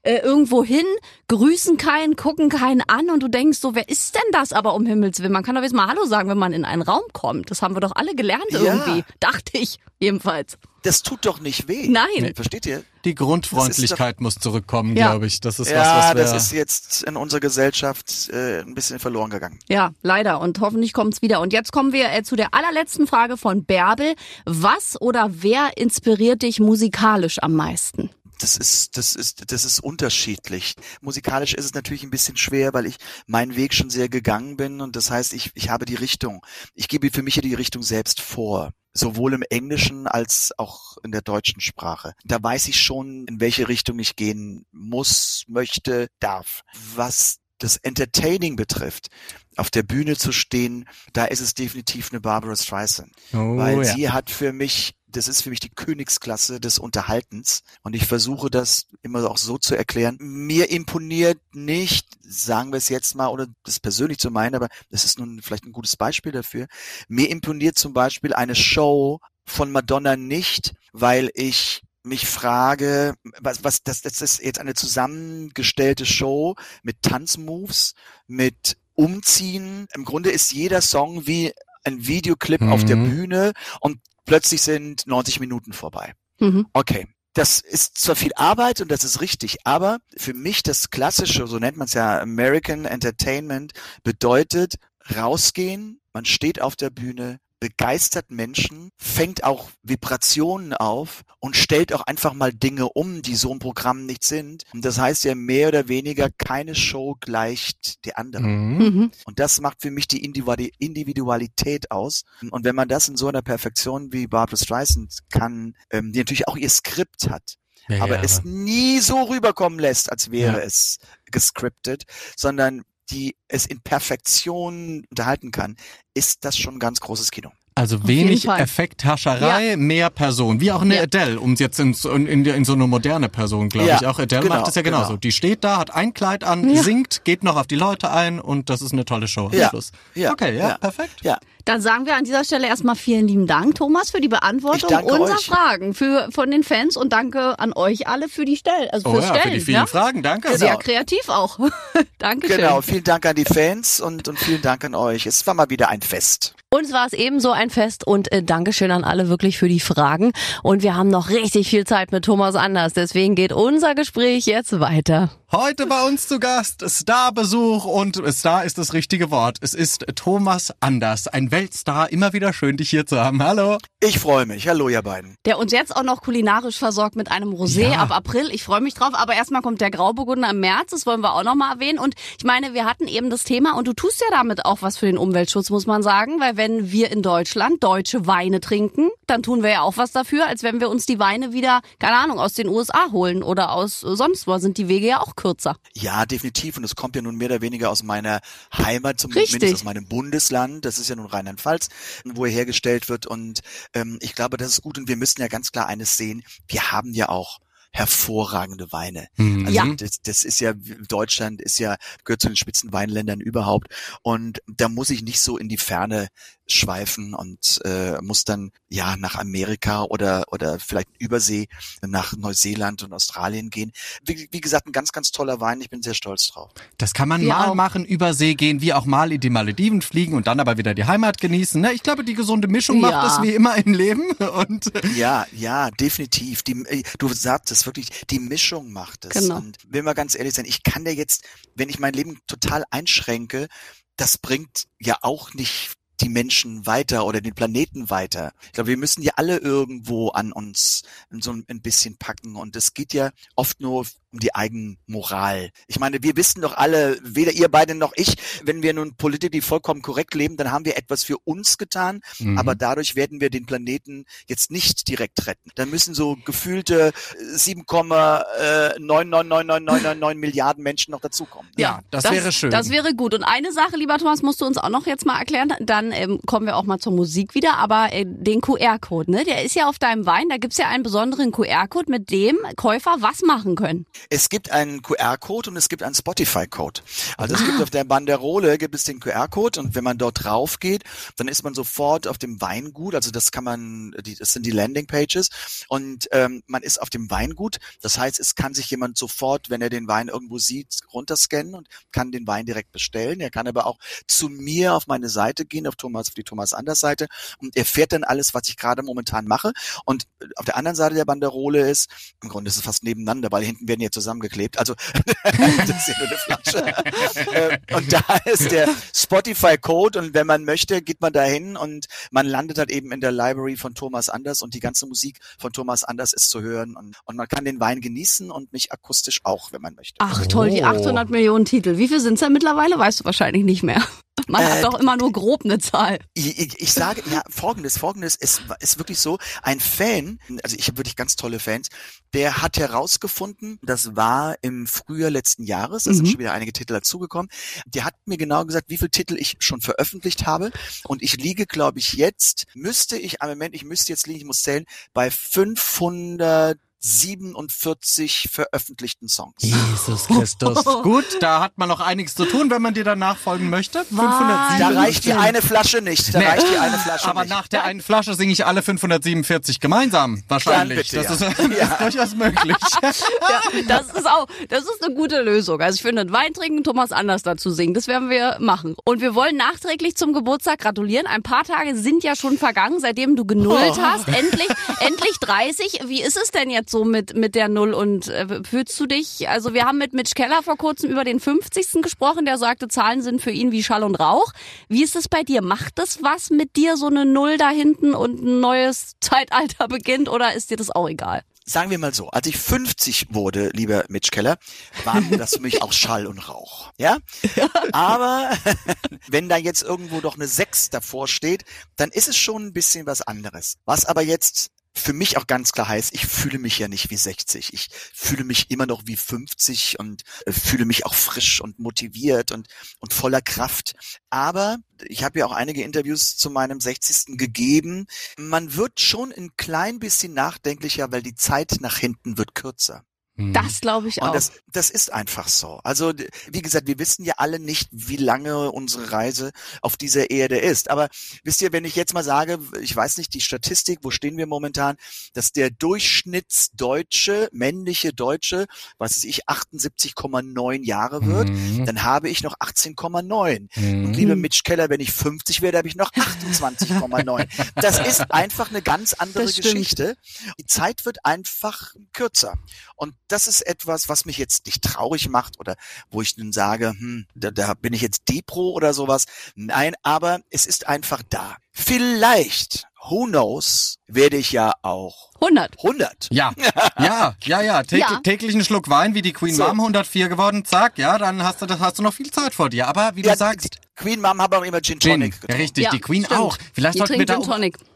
äh, irgendwo hin, grüßen keinen, gucken keinen an und du denkst so, wer ist denn das aber um Himmels Willen? Man kann doch jetzt mal Hallo sagen, wenn man in einen Raum kommt. Das haben wir doch alle gelernt Ja. irgendwie. Dachte ich, jedenfalls. Das tut doch nicht weh. Nein. Versteht ihr? Die Grundfreundlichkeit muss zurückkommen, Ja. glaube ich. Das ist was, ja, was wir... das ist jetzt in unserer Gesellschaft äh, ein bisschen verloren gegangen. Ja, leider. Und hoffentlich kommt's wieder. Und jetzt kommen wir äh, zu der allerletzten Frage von Bärbel. Was oder wer inspiriert dich musikalisch am meisten? Das ist, das ist, das ist unterschiedlich. Musikalisch ist es natürlich ein bisschen schwer, weil ich meinen Weg schon sehr gegangen bin und das heißt, ich, ich habe die Richtung. Ich gebe für mich hier die Richtung selbst vor. Sowohl im Englischen als auch in der deutschen Sprache. Da weiß ich schon, in welche Richtung ich gehen muss, möchte, darf. Was das Entertaining betrifft, auf der Bühne zu stehen, da ist es definitiv eine Barbara Streisand. oh, weil ja. sie hat für mich, das ist für mich die Königsklasse des Unterhaltens und ich versuche das immer auch so zu erklären. Mir imponiert nicht, sagen wir es jetzt mal, ohne das persönlich zu meinen, aber das ist nun vielleicht ein gutes Beispiel dafür. Mir imponiert zum Beispiel eine Show von Madonna nicht, weil ich mich frage, was, was, das, das ist jetzt eine zusammengestellte Show mit Tanzmoves, mit Umziehen. Im Grunde ist jeder Song wie ein Videoclip auf der Mhm. Bühne und plötzlich sind 90 Minuten vorbei. Mhm. Okay. Das ist zwar viel Arbeit und das ist richtig, aber für mich das klassische, so nennt man es ja, American Entertainment, bedeutet rausgehen, man steht auf der Bühne, begeistert Menschen, fängt auch Vibrationen auf und stellt auch einfach mal Dinge um, die so im Programm nicht sind. Und das heißt ja mehr oder weniger, keine Show gleicht der andere. Mhm. Mhm. Und das macht für mich die Individu- Individualität aus. Und wenn man das in so einer Perfektion wie Barbara Streisand kann, ähm, die natürlich auch ihr Skript hat, Ja, aber ja, es nie so rüberkommen lässt, als wäre Ja. es gescriptet, sondern die es in Perfektion unterhalten kann, ist das schon ganz großes Kino. Also wenig. Effekthascherei, mehr Person. Wie auch eine Ja. Adele, um jetzt in, so- in, in, in so eine moderne Person, glaube Ja, ich. Auch Adele genau, macht das ja genauso. genau. Die steht da, hat ein Kleid an, Ja. singt, geht noch auf die Leute ein und das ist eine tolle Show. am Ja, Schluss. ja, okay, ja, ja. perfekt. Ja, Dann sagen wir an dieser Stelle erstmal vielen lieben Dank, Thomas, für die Beantwortung unserer euch. Fragen für, von den Fans und danke an euch alle für die Stellen. Also Oh fürs ja, Stellen. für die vielen ja? Fragen, danke. Sehr Genau. kreativ auch. Dankeschön. genau. Vielen Dank an die Fans und, und vielen Dank an euch. Es war mal wieder ein Fest. Uns war es ebenso ein Fest und äh, Dankeschön an alle wirklich für die Fragen. Und wir haben noch richtig viel Zeit mit Thomas Anders. Deswegen geht unser Gespräch jetzt weiter. Heute bei uns zu Gast Starbesuch und Star ist das richtige Wort. Es ist Thomas Anders, ein Weltstar. Immer wieder schön, dich hier zu haben. Hallo. Ich freue mich. Hallo, ihr beiden. Der uns jetzt auch noch kulinarisch versorgt mit einem Rosé Ja. ab April. Ich freue mich drauf. Aber erstmal kommt der Grauburgunder im März. Das wollen wir auch nochmal erwähnen. Und ich meine, wir hatten eben das Thema und du tust ja damit auch was für den Umweltschutz, muss man sagen. Weil wenn wir in Deutschland deutsche Weine trinken, dann tun wir ja auch was dafür, als wenn wir uns die Weine wieder, keine Ahnung, aus den USA holen oder aus äh, sonst wo. Sind die Wege ja auch kürzer. Ja, definitiv. Und es kommt ja nun mehr oder weniger aus meiner Heimat, Richtig. zumindest aus meinem Bundesland. Das ist ja nun Rheinland-Pfalz, wo er hergestellt wird. Und ähm, ich glaube, das ist gut. Und wir müssen ja ganz klar eines sehen. Wir haben ja auch hervorragende Weine. Mhm. Also Ja. das, das ist ja, Deutschland ist ja, gehört zu den Spitzenweinländern überhaupt. Und da muss ich nicht so in die Ferne schweifen und äh, muss dann ja nach Amerika oder oder vielleicht Übersee nach Neuseeland und Australien gehen. Wie, wie gesagt, ein ganz, ganz toller Wein. Ich bin sehr stolz drauf. Das kann man Wir mal auch. machen, über See gehen, wie auch mal in die Malediven fliegen und dann aber wieder die Heimat genießen. Ne? Ich glaube, die gesunde Mischung macht Ja. es wie immer im Leben. Und Ja, ja, definitiv. Die, äh, du sagst es wirklich, die Mischung macht es. Genau. Und will mal ganz ehrlich sein, ich kann dir jetzt, wenn ich mein Leben total einschränke, das bringt ja auch nicht die Menschen weiter oder den Planeten weiter. Ich glaube, wir müssen ja alle irgendwo an uns so ein bisschen packen. Und es geht ja oft nur um die Eigenmoral. Ich meine, wir wissen doch alle, weder ihr beide noch ich, wenn wir nun politisch vollkommen korrekt leben, dann haben wir etwas für uns getan, mhm. aber dadurch werden wir den Planeten jetzt nicht direkt retten. Dann müssen so gefühlte 7,99999 Milliarden Menschen noch dazukommen. Ja, das, das, wäre schön. Das wäre gut. Und eine Sache, lieber Thomas, musst du uns auch noch jetzt mal erklären. Dann ähm, kommen wir auch mal zur Musik wieder. Aber äh, den QR-Code, ne? Der ist ja auf deinem Wein. Da gibt's ja einen besonderen QR-Code, mit dem Käufer was machen können. Es gibt einen QR-Code und es gibt einen Spotify-Code. Also es ah. gibt auf der Banderole gibt es den QR-Code und wenn man dort drauf geht, dann ist man sofort auf dem Weingut. Also das kann man, die, das sind die Landing-Pages und ähm, man ist auf dem Weingut. Das heißt, es kann sich jemand sofort, wenn er den Wein irgendwo sieht, runterscannen und kann den Wein direkt bestellen. Er kann aber auch zu mir auf meine Seite gehen, auf Thomas, auf die Thomas Anders Seite und erfährt dann alles, was ich gerade momentan mache. Und auf der anderen Seite der Banderole ist, im Grunde ist es fast nebeneinander, weil hinten werden ja zusammengeklebt. Also das ist ja nur eine Flasche. Äh, und da ist der Spotify-Code und wenn man möchte, geht man dahin und man landet halt eben in der Library von Thomas Anders und die ganze Musik von Thomas Anders ist zu hören und, und man kann den Wein genießen und mich akustisch auch, wenn man möchte. Ach toll, die 800 Millionen Titel. Wie viel sind es denn mittlerweile? Weißt du wahrscheinlich nicht mehr. Man äh, hat doch immer nur grob eine Zahl. Ich, ich, ich sage, ja, folgendes, folgendes, es ist wirklich so, ein Fan, also ich habe wirklich ganz tolle Fans, der hat herausgefunden, das war im Frühjahr letzten Jahres, da mhm. sind schon wieder einige Titel dazugekommen, der hat mir genau gesagt, wie viele Titel ich schon veröffentlicht habe und ich liege, glaube ich, jetzt, müsste ich, am Moment, ich müsste jetzt liegen, ich muss zählen, bei 500 47 veröffentlichten Songs. Jesus Christus. Gut, da hat man noch einiges zu tun, wenn man dir dann nachfolgen möchte. 547. Da reicht die eine Flasche nicht. Da nee. reicht die eine Flasche Aber nicht. nach der einen Flasche singe ich alle 547 gemeinsam. Wahrscheinlich. Bitte, das, ja. ist, das ja. ist durchaus möglich. ja, das ist auch, das ist eine gute Lösung. Also ich finde, ein Wein trinken, Thomas anders dazu singen. Das werden wir machen. Und wir wollen nachträglich zum Geburtstag gratulieren. Ein paar Tage sind ja schon vergangen, seitdem du genullt oh. hast. Endlich, endlich 30. Wie ist es denn jetzt? So mit, mit der Null und äh, fühlst du dich, also wir haben mit Mitch Keller vor kurzem über den 50. gesprochen, der sagte, Zahlen sind für ihn wie Schall und Rauch. Wie ist es bei dir? Macht das was mit dir, so eine Null da hinten und ein neues Zeitalter beginnt oder ist dir das auch egal? sagen wir mal so, als ich 50 wurde, lieber Mitch Keller, war das für mich auch Schall und Rauch. Ja? Aber wenn da jetzt irgendwo doch eine 6 davor steht, dann ist es schon ein bisschen was anderes. Was aber jetzt für mich auch ganz klar heißt, ich fühle mich ja nicht wie 60. Ich fühle mich immer noch wie 50 und äh, fühle mich auch frisch und motiviert und, und voller Kraft. Aber ich habe ja auch einige Interviews zu meinem 60. gegeben. Man wird schon ein klein bisschen nachdenklicher, weil die Zeit nach hinten wird kürzer. Mhm. Das glaube ich auch. Und das, das ist einfach so. Also, wie gesagt, wir wissen ja alle nicht, wie lange unsere Reise auf dieser Erde ist. Aber wisst ihr, wenn ich jetzt mal sage, ich weiß nicht die Statistik, wo stehen wir momentan, dass der Durchschnittsdeutsche, männliche Deutsche, was weiß ich, 78,9 Jahre wird, mhm. dann habe ich noch 18,9. Mhm. Und lieber Mitch Keller, wenn ich 50 werde, habe ich noch 28,9. das ist einfach eine ganz andere Geschichte. Die Zeit wird einfach kürzer. Und das ist etwas, was mich jetzt nicht traurig macht oder wo ich nun sage, hm, da, da bin ich jetzt Depro oder sowas. Nein, aber es ist einfach da. Vielleicht, who knows, werde ich ja auch 100. 100. Ja, ja, ja, ja. Tä ja. Täglich einen Schluck Wein, wie die Queen so. Mom 104 geworden, zack, ja, dann hast du, das hast du noch viel Zeit vor dir. Aber wie ja, du sagst. Queen Mom hat auch immer Gin Tonic. Gin. Richtig, ja, die Queen stimmt. auch. Vielleicht sollten wir da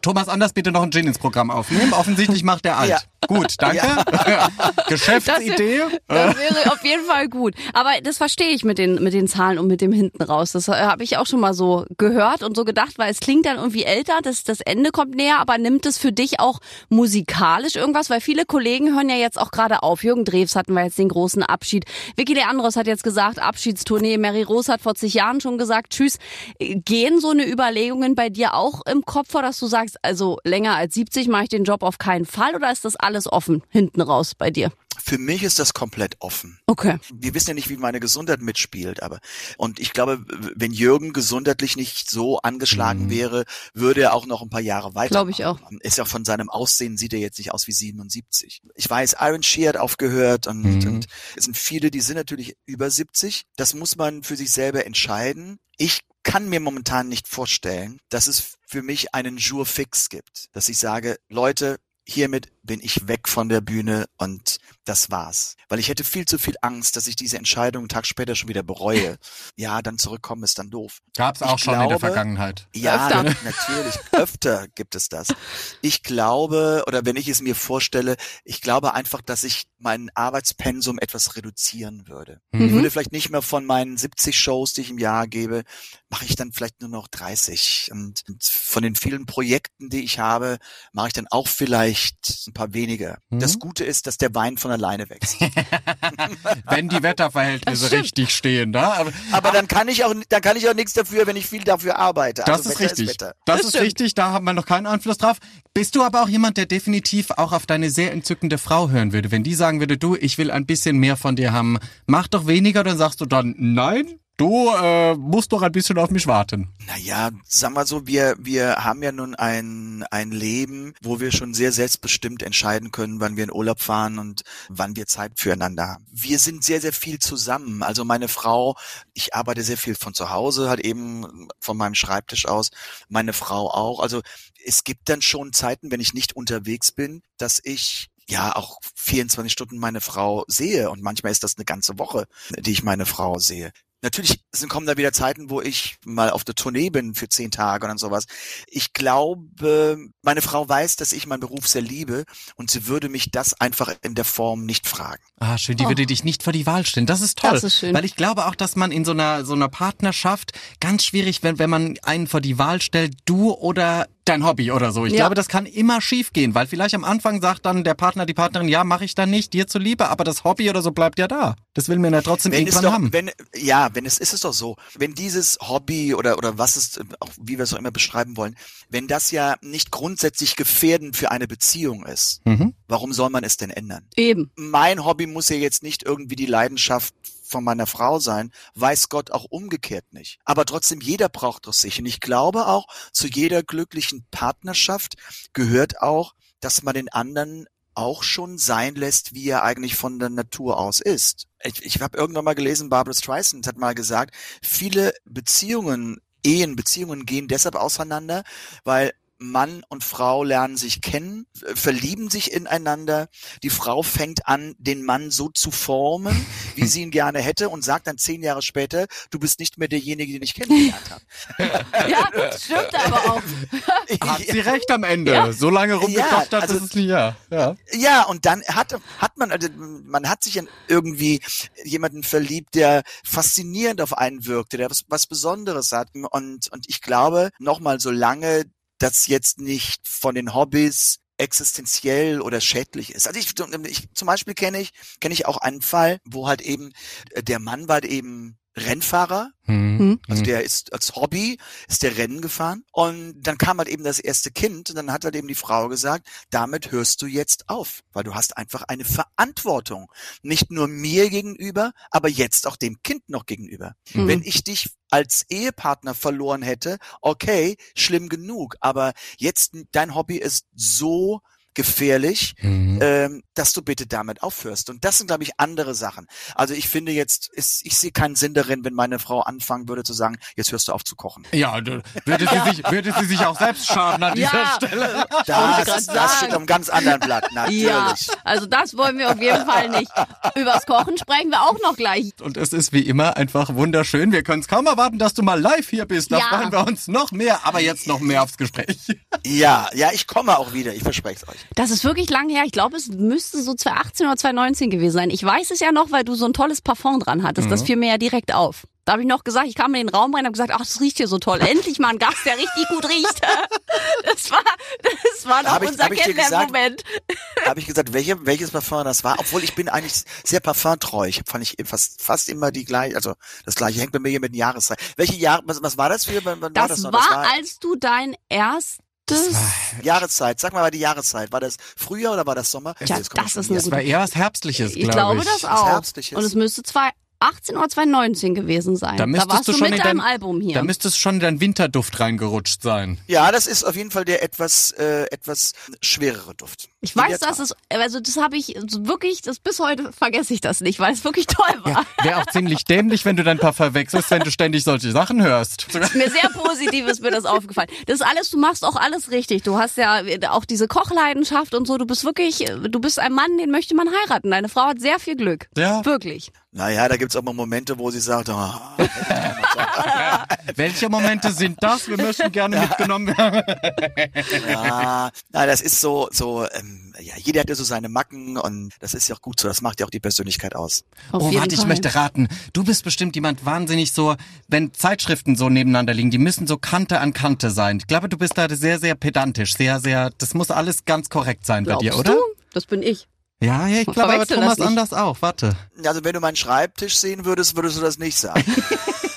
Thomas Anders bitte noch einen Gin ins Programm aufnehmen. Offensichtlich macht er alt. Ja. Gut, danke. Geschäftsidee. Das, das, wäre auf jeden Fall gut. Aber das verstehe ich mit den, mit den Zahlen und mit dem hinten raus. Das äh, habe ich auch schon mal so gehört und so gedacht, weil es klingt dann irgendwie älter, das, das Ende kommt näher, aber nimmt es für dich auch musikalisch irgendwas? Weil viele Kollegen hören ja jetzt auch gerade auf. Jürgen Drews hatten wir jetzt den großen Abschied. Vicky Leandros hat jetzt gesagt, Abschiedstournee. Mary Rose hat vor zig Jahren schon gesagt, tschüss. Gehen so eine Überlegungen bei dir auch im Kopf vor, dass du sagst, also länger als 70 mache ich den Job auf keinen Fall oder ist das alles offen hinten raus bei dir? Für mich ist das komplett offen. Okay. Wir wissen ja nicht, wie meine Gesundheit mitspielt, aber und ich glaube, wenn Jürgen gesundheitlich nicht so angeschlagen mhm. wäre, würde er auch noch ein paar Jahre weiter. Glaube ich auch. Ist ja von seinem Aussehen sieht er jetzt nicht aus wie 77. Ich weiß, Iron Shear hat aufgehört und, mhm. und es sind viele, die sind natürlich über 70. Das muss man für sich selber entscheiden. Ich kann mir momentan nicht vorstellen, dass es für mich einen Jour fix gibt, dass ich sage, Leute, hiermit bin ich weg von der Bühne und das war's. Weil ich hätte viel zu viel Angst, dass ich diese Entscheidung einen Tag später schon wieder bereue. Ja, dann zurückkommen ist dann doof. Gab's auch Ich schon in der glaube- Vergangenheit. Ja, Öfter. natürlich. Öfter gibt es das. Ich glaube, oder wenn ich es mir vorstelle, ich glaube einfach, dass ich mein Arbeitspensum etwas reduzieren würde. Ich Mhm. würde vielleicht nicht mehr von meinen 70 Shows, die ich im Jahr gebe, mache ich dann vielleicht nur noch 30. Und, und von den vielen Projekten, die ich habe, mache ich dann auch vielleicht ein paar weniger. Mhm. Das Gute ist, dass der Wein von alleine wächst. Wenn die Wetterverhältnisse richtig stehen, da. Aber Aber dann kann ich auch, dann kann ich auch nichts dafür, wenn ich viel dafür arbeite. Das Also ist Wetter richtig. Wetter. das, Das ist stimmt. richtig, da haben wir noch keinen Einfluss drauf. Bist du aber auch jemand, der definitiv auch auf deine sehr entzückende Frau hören würde? Wenn die sagen würde, du, ich will ein bisschen mehr von dir haben, mach doch weniger, dann sagst du dann, nein, du äh, musst doch ein bisschen auf mich warten. Naja, sagen wir so, wir, wir haben ja nun ein, ein Leben, wo wir schon sehr selbstbestimmt entscheiden können, wann wir in Urlaub fahren und wann wir Zeit füreinander haben. Wir sind sehr, sehr viel zusammen. Also meine Frau, ich arbeite sehr viel von zu Hause, halt eben von meinem Schreibtisch aus, meine Frau auch. Also es gibt dann schon Zeiten, wenn ich nicht unterwegs bin, dass ich ja auch 24 Stunden meine Frau sehe und manchmal ist das eine ganze Woche, die ich meine Frau sehe. Natürlich sind, kommen da wieder Zeiten, wo ich mal auf der Tournee bin für zehn Tage und sowas. Ich glaube, meine Frau weiß, dass ich meinen Beruf sehr liebe und sie würde mich das einfach in der Form nicht fragen. Ah, schön, die Oh. würde dich nicht vor die Wahl stellen. Das ist toll. Das ist schön. Weil ich glaube auch, dass man in so einer, so einer Partnerschaft ganz schwierig, wenn, wenn man einen vor die Wahl stellt, du oder dein Hobby oder so. Ich Ja. glaube, das kann immer schief gehen, weil vielleicht am Anfang sagt dann der Partner, die Partnerin, ja, mache ich dann nicht, dir zuliebe, aber das Hobby oder so bleibt ja da. Das will man ja trotzdem Wenn es irgendwann doch, haben. wenn, ja, wenn es ist es doch so, wenn dieses Hobby oder, oder was es, auch wie wir es auch immer beschreiben wollen, wenn das ja nicht grundsätzlich gefährdend für eine Beziehung ist, Mhm. warum soll man es denn ändern? Eben. mein Hobby muss ja jetzt nicht irgendwie die Leidenschaft von meiner Frau sein, weiß Gott auch umgekehrt nicht. Aber trotzdem, jeder braucht doch sich. Und ich glaube auch, zu jeder glücklichen Partnerschaft gehört auch, dass man den anderen auch schon sein lässt, wie er eigentlich von der Natur aus ist. Ich, ich habe irgendwann mal gelesen, Barbara Streisand hat mal gesagt, viele Beziehungen, Ehen, Beziehungen gehen deshalb auseinander, weil Mann und Frau lernen sich kennen, verlieben sich ineinander. Die Frau fängt an, den Mann so zu formen, wie sie ihn gerne hätte und sagt dann zehn Jahre später, du bist nicht mehr derjenige, den ich kennengelernt habe. Ja, stimmt aber auch. Hat sie recht am Ende. Ja. So lange rumgeklopft Ja, hat, also- das ist nicht, ja. ja. Ja, und dann hat, hat man, also man hat sich in irgendwie jemanden verliebt, der faszinierend auf einen wirkte, der was, was Besonderes hat. Und, und ich glaube, nochmal, solange das jetzt nicht von den Hobbys existenziell oder schädlich ist. Also ich, ich zum Beispiel kenne ich, kenne ich auch einen Fall, wo halt eben, äh, der Mann war halt eben Rennfahrer, Hm. also Hm. der ist als Hobby, ist der Rennen gefahren. Und dann kam halt eben das erste Kind und dann hat halt eben die Frau gesagt, damit hörst du jetzt auf, weil du hast einfach eine Verantwortung. Nicht nur mir gegenüber, aber jetzt auch dem Kind noch gegenüber. Mhm. Wenn ich dich als Ehepartner verloren hätte, okay, schlimm genug. Aber jetzt dein Hobby ist so gefährlich, Hm. ähm, dass du bitte damit aufhörst. Und das sind, glaube ich, andere Sachen. Also ich finde jetzt, ist, ich sehe keinen Sinn darin, wenn meine Frau anfangen würde zu sagen, jetzt hörst du auf zu kochen. Ja, du- würde sie, sich, würde sie sich auch selbst schaden an dieser Ja. Stelle. Das, das sagen. steht auf einem ganz anderen Blatt, natürlich. Ja, also das wollen wir auf jeden Fall nicht. Übers Kochen sprechen wir auch noch gleich. Und es ist wie immer einfach wunderschön. Wir können es kaum erwarten, dass du mal live hier bist. Da Ja. freuen wir uns noch mehr. Aber jetzt noch mehr aufs Gespräch. Ja, ja, ich komme auch wieder, ich verspreche es euch. Das ist wirklich lang her. Ich glaube, es müsste so 2018 oder 2019 gewesen sein. Ich weiß es ja noch, weil du so ein tolles Parfum dran hattest. Das fiel mir ja direkt auf. Da habe ich noch gesagt, ich kam in den Raum rein und habe gesagt, ach, das riecht hier so toll. Endlich mal ein Gast, der richtig gut riecht. Das war, das war Hab ich- unser? Kennenlernmoment. Habe ich gesagt, welche, welches Parfum das war? Obwohl ich bin eigentlich sehr parfumtreu. Ich fand ich fast, fast immer die gleiche, also das gleiche hängt bei mir hier mit den Jahreszeit. Welche Jahr, was, was war das für, wann, wann war Das, das noch? war, als du dein erstes... Jahreszeit. Sag mal, war die Jahreszeit. War das Frühjahr oder war das Sommer? Ich das schon ist eine Das war eher was Herbstliches, Ich glaube glaube ich. das Was auch. Herbstliches. Und es müsste 2018 2018 oder 2019 gewesen sein. Da müsstest warst du schon mit in deinem dein- Album hier. Da müsstest schon in dein Winterduft reingerutscht sein. Ja, das ist auf jeden Fall der etwas, äh, etwas schwerere Duft. ich weiß, dass es, also das habe ich wirklich, das bis heute vergesse ich das nicht, weil es wirklich toll war. Wäre auch ziemlich dämlich, wenn du dein Parfum wechselst, wenn du ständig solche Sachen hörst. Mir sehr positiv ist mir das aufgefallen. Das ist alles, du machst auch alles richtig. Du hast ja auch diese Kochleidenschaft und so. Du bist wirklich, du bist ein Mann, den möchte man heiraten. Deine Frau hat sehr viel Glück. Ja. Wirklich. Naja, da gibt's auch mal Momente, wo sie sagt, oh, Welche Momente sind das? Wir möchten gerne mitgenommen werden. ja, na, das ist so, so, ähm, ja, jeder hat ja so seine Macken und das ist ja auch gut so, das macht ja auch die Persönlichkeit aus. Auf oh, warte, ich möchte raten. Du bist bestimmt jemand wahnsinnig so, wenn Zeitschriften so nebeneinander liegen, die müssen so Kante an Kante sein. Ich glaube, du bist da sehr, sehr pedantisch, sehr, sehr, das muss alles ganz korrekt sein bei Glaubst dir, oder? du? Das bin ich. Ja, ja, ich glaube aber Thomas anders auch. Warte. Also wenn du meinen Schreibtisch sehen würdest, würdest du das nicht sagen.